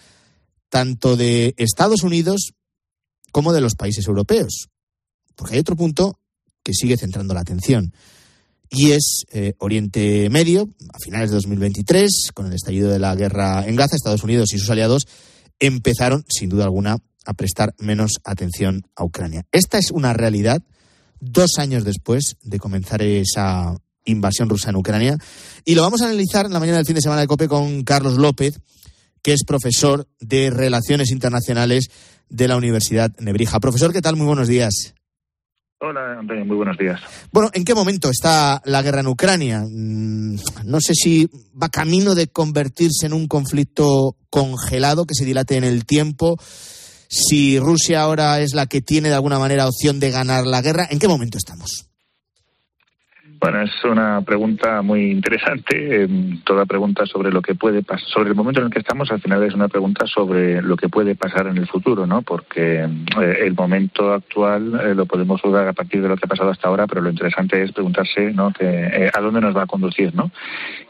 tanto de Estados Unidos como de los países europeos. Porque hay otro punto que sigue centrando la atención. Y es eh, Oriente Medio, a finales de 2023, con el estallido de la guerra en Gaza, Estados Unidos y sus aliados empezaron, sin duda alguna, a prestar menos atención a Ucrania. Esta es una realidad dos años después de comenzar esa invasión rusa en Ucrania. Y lo vamos a analizar en la mañana del fin de semana de COPE con Carlos López, que es profesor de Relaciones Internacionales de la Universidad Nebrija. Profesor, ¿qué tal? Muy buenos días. Hola, Antonio, muy buenos días. Bueno, ¿en qué momento está la guerra en Ucrania? Mm, No sé si va camino de convertirse en un conflicto congelado que se dilate en el tiempo. Si Rusia ahora es la que tiene de alguna manera opción de ganar la guerra, ¿en qué momento estamos? Bueno, es una pregunta muy interesante. Eh, toda pregunta sobre lo que puede pasar, sobre el momento en el que estamos, al final es una pregunta sobre lo que puede pasar en el futuro, ¿no? Porque eh, el momento actual eh, lo podemos juzgar a partir de lo que ha pasado hasta ahora, pero lo interesante es preguntarse, ¿no? Que, eh, a dónde nos va a conducir, ¿no?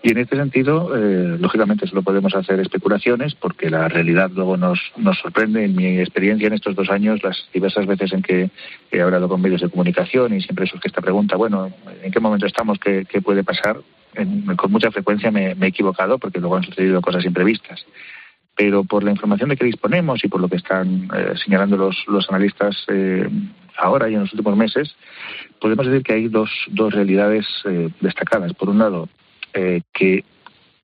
Y en este sentido, lógicamente, solo podemos hacer especulaciones, porque la realidad luego nos, nos sorprende. En mi experiencia en estos dos años, las diversas veces en que he hablado con medios de comunicación y siempre surge esta pregunta, bueno, ¿en qué momento estamos? ¿Qué, qué puede pasar? En- con mucha frecuencia me, he equivocado porque luego han sucedido cosas imprevistas. Pero por la información de que disponemos y por lo que están eh, señalando los, analistas eh, ahora y en los últimos meses, podemos decir que hay dos, dos realidades eh, destacadas. Por un lado, que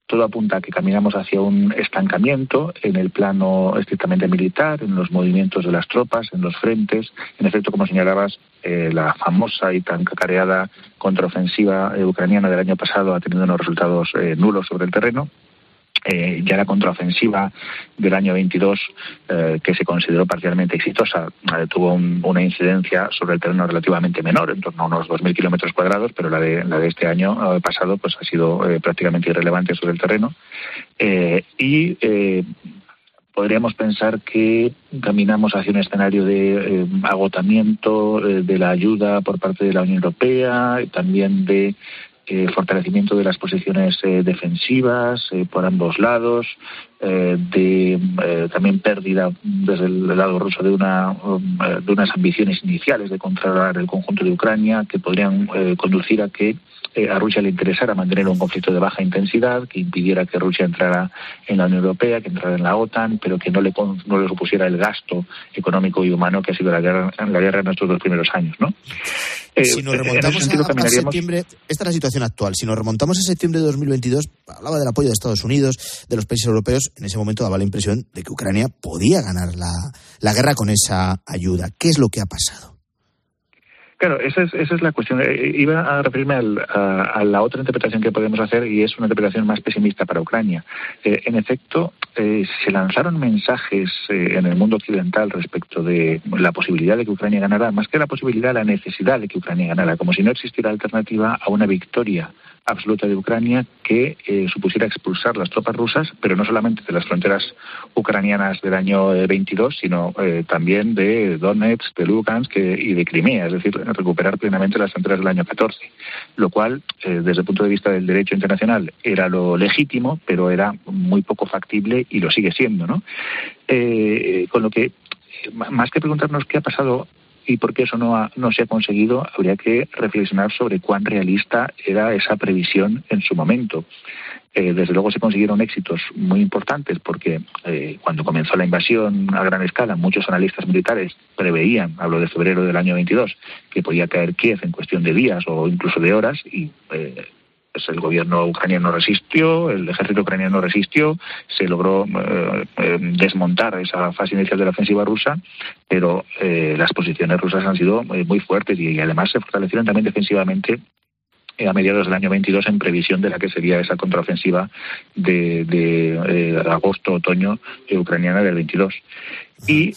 todo apunta a que caminamos hacia un estancamiento en el plano estrictamente militar, en los movimientos de las tropas, en los frentes. En efecto, como señalabas, eh, la famosa y tan cacareada contraofensiva ucraniana del año pasado ha tenido unos resultados eh, nulos sobre el terreno. Eh, ya la contraofensiva del año 22, eh, que se consideró parcialmente exitosa, eh, tuvo un- una incidencia sobre el terreno relativamente menor, en torno a unos 2.000 kilómetros cuadrados, pero la de, la de este año eh, pasado pues, ha sido prácticamente irrelevante sobre el terreno. Y podríamos pensar que caminamos hacia un escenario de agotamiento de la ayuda por parte de la Unión Europea también de eh, fortalecimiento de las posiciones eh, defensivas eh, por ambos lados, de también pérdida desde el lado ruso de, una, um, de unas ambiciones iniciales de controlar el conjunto de Ucrania que podrían conducir a que a Rusia le interesara mantener un conflicto de baja intensidad, que impidiera que Rusia entrara en la Unión Europea, que entrara en la OTAN, pero que no le, no le supusiera el gasto económico y humano que ha sido la guerra, la guerra en estos dos primeros años. ¿no? Si nos remontamos a, septiembre, esta es la situación actual. Si nos remontamos a septiembre de 2022, hablaba del apoyo de Estados Unidos, de los países europeos. En ese momento daba la impresión de que Ucrania podía ganar la, la guerra con esa ayuda. ¿Qué es lo que ha pasado? Claro, esa es, esa es la cuestión. Eh, iba a referirme a, la otra interpretación que podemos hacer y es una interpretación más pesimista para Ucrania. Eh, en efecto, eh, se lanzaron mensajes en el mundo occidental respecto de la posibilidad de que Ucrania ganara, más que la posibilidad, la necesidad de que Ucrania ganara, como si no existiera alternativa a una victoria absoluta de Ucrania que eh, supusiera expulsar las tropas rusas, pero no solamente de las fronteras ucranianas del año 22, eh, sino eh, también de Donetsk, de Lugansk y de Crimea, es decir, recuperar plenamente las fronteras del año 14, lo cual, desde el punto de vista del derecho internacional, era lo legítimo, pero era muy poco factible y lo sigue siendo, ¿no? con lo que, más que preguntarnos qué ha pasado y por qué eso no, no se ha conseguido, habría que reflexionar sobre cuán realista era esa previsión en su momento. Eh, desde luego se consiguieron éxitos muy importantes porque eh, cuando comenzó la invasión a gran escala, muchos analistas militares preveían, hablo de febrero del año 22, que podía caer Kiev en cuestión de días o incluso de horas y eh, pues el gobierno ucraniano resistió, el ejército ucraniano resistió, se logró eh, eh, desmontar esa fase inicial de la ofensiva rusa, pero eh, las posiciones rusas han sido muy fuertes y, además se fortalecieron también defensivamente a mediados del año 22 en previsión de la que sería esa contraofensiva de, agosto-otoño ucraniana del 22. Y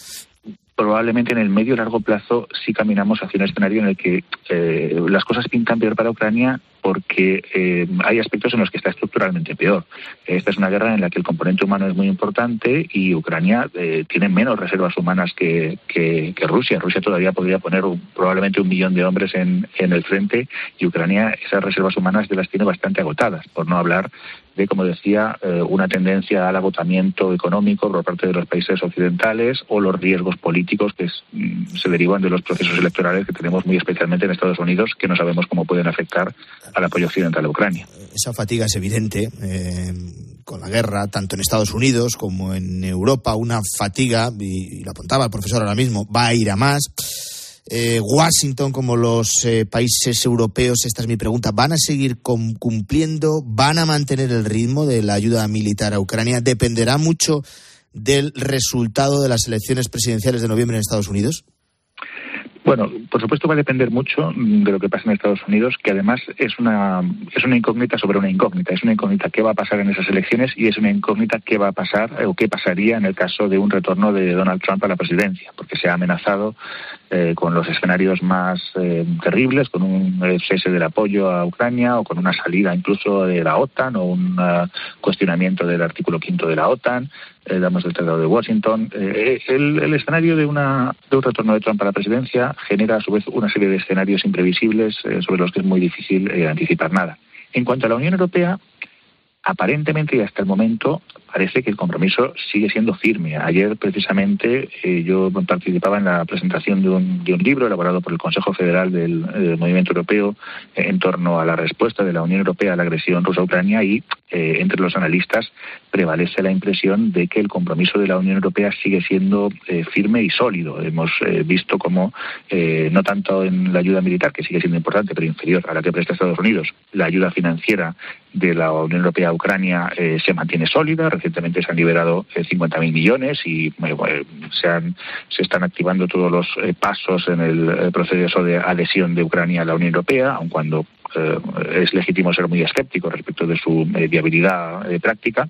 probablemente en el medio y largo plazo sí caminamos hacia un escenario en el que las cosas pintan peor para Ucrania porque eh, hay aspectos en los que está estructuralmente peor. Esta es una guerra en la que el componente humano es muy importante y Ucrania eh, tiene menos reservas humanas que, que, Rusia. Rusia todavía podría poner probablemente un millón de hombres en, en el frente y Ucrania esas reservas humanas de las tiene bastante agotadas, por no hablar de, como decía, eh, una tendencia al agotamiento económico por parte de los países occidentales o los riesgos políticos que mm, se derivan de los procesos electorales que tenemos muy especialmente en Estados Unidos, que no sabemos cómo pueden afectar al apoyo occidental a Ucrania. Esa fatiga es evidente eh, con la guerra, tanto en Estados Unidos como en Europa, una fatiga, y, lo apuntaba el profesor ahora mismo, va a ir a más. Eh, Washington, como los eh, países europeos, esta es mi pregunta, ¿van a seguir cumpliendo? ¿Van a mantener el ritmo de la ayuda militar a Ucrania? ¿Dependerá mucho del resultado de las elecciones presidenciales de noviembre en Estados Unidos? Bueno, por supuesto va a depender mucho de lo que pasa en Estados Unidos, que además es una es una incógnita sobre una incógnita. Es una incógnita qué va a pasar en esas elecciones y es una incógnita qué va a pasar o qué pasaría en el caso de un retorno de Donald Trump a la presidencia, porque se ha amenazado eh, con los escenarios más eh, terribles, con un cese del apoyo a Ucrania o con una salida incluso de la OTAN o un uh, cuestionamiento del artículo quinto de la OTAN, eh, damos del Tratado de Washington. El, el, escenario de, una, de un retorno de Trump a la presidencia genera a su vez una serie de escenarios imprevisibles sobre los que es muy difícil anticipar nada. En cuanto a la Unión Europea, aparentemente y hasta el momento parece que el compromiso sigue siendo firme. Ayer, precisamente, eh, yo participaba en la presentación de un, de un, libro elaborado por el Consejo Federal del, eh, Movimiento Europeo eh, en torno a la respuesta de la Unión Europea a la agresión rusa a Ucrania y entre los analistas prevalece la impresión de que el compromiso de la Unión Europea sigue siendo firme y sólido. Hemos visto como, no tanto en la ayuda militar, que sigue siendo importante, pero inferior a la que presta Estados Unidos, la ayuda financiera de la Unión Europea a Ucrania se mantiene sólida, recientemente se han liberado 50.000 eh, millones y eh, se, han, se están activando todos los eh, pasos en el proceso de adhesión de Ucrania a la Unión Europea, aun cuando es legítimo ser muy escéptico respecto de su viabilidad práctica,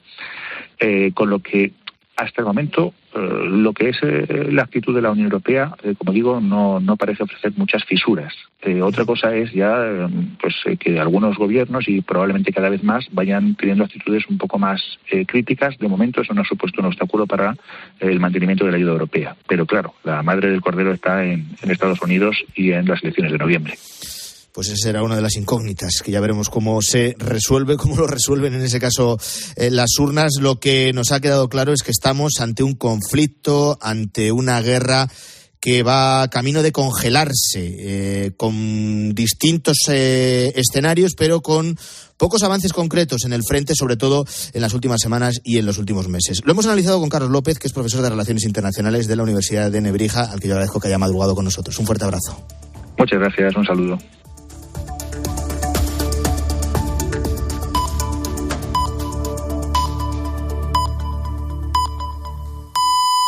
con lo que hasta el momento eh, lo que es eh, la actitud de la Unión Europea, eh, como digo, no, no parece ofrecer muchas fisuras. otra cosa es ya pues que algunos gobiernos y probablemente cada vez más vayan teniendo actitudes un poco más críticas. De momento eso no ha supuesto un obstáculo para el mantenimiento de la ayuda europea. Pero claro, la madre del cordero está en, en Estados Unidos y en las elecciones de noviembre. Pues esa será una de las incógnitas, que ya veremos cómo se resuelve, cómo lo resuelven en ese caso eh, las urnas. Lo que nos ha quedado claro es que estamos ante un conflicto, ante una guerra que va camino de congelarse, eh, con distintos eh, escenarios, pero con pocos avances concretos en el frente, sobre todo en las últimas semanas y en los últimos meses. Lo hemos analizado con Carlos López, que es profesor de Relaciones Internacionales de la Universidad de Nebrija, al que yo agradezco que haya madrugado con nosotros. Un fuerte abrazo. Muchas gracias, un saludo.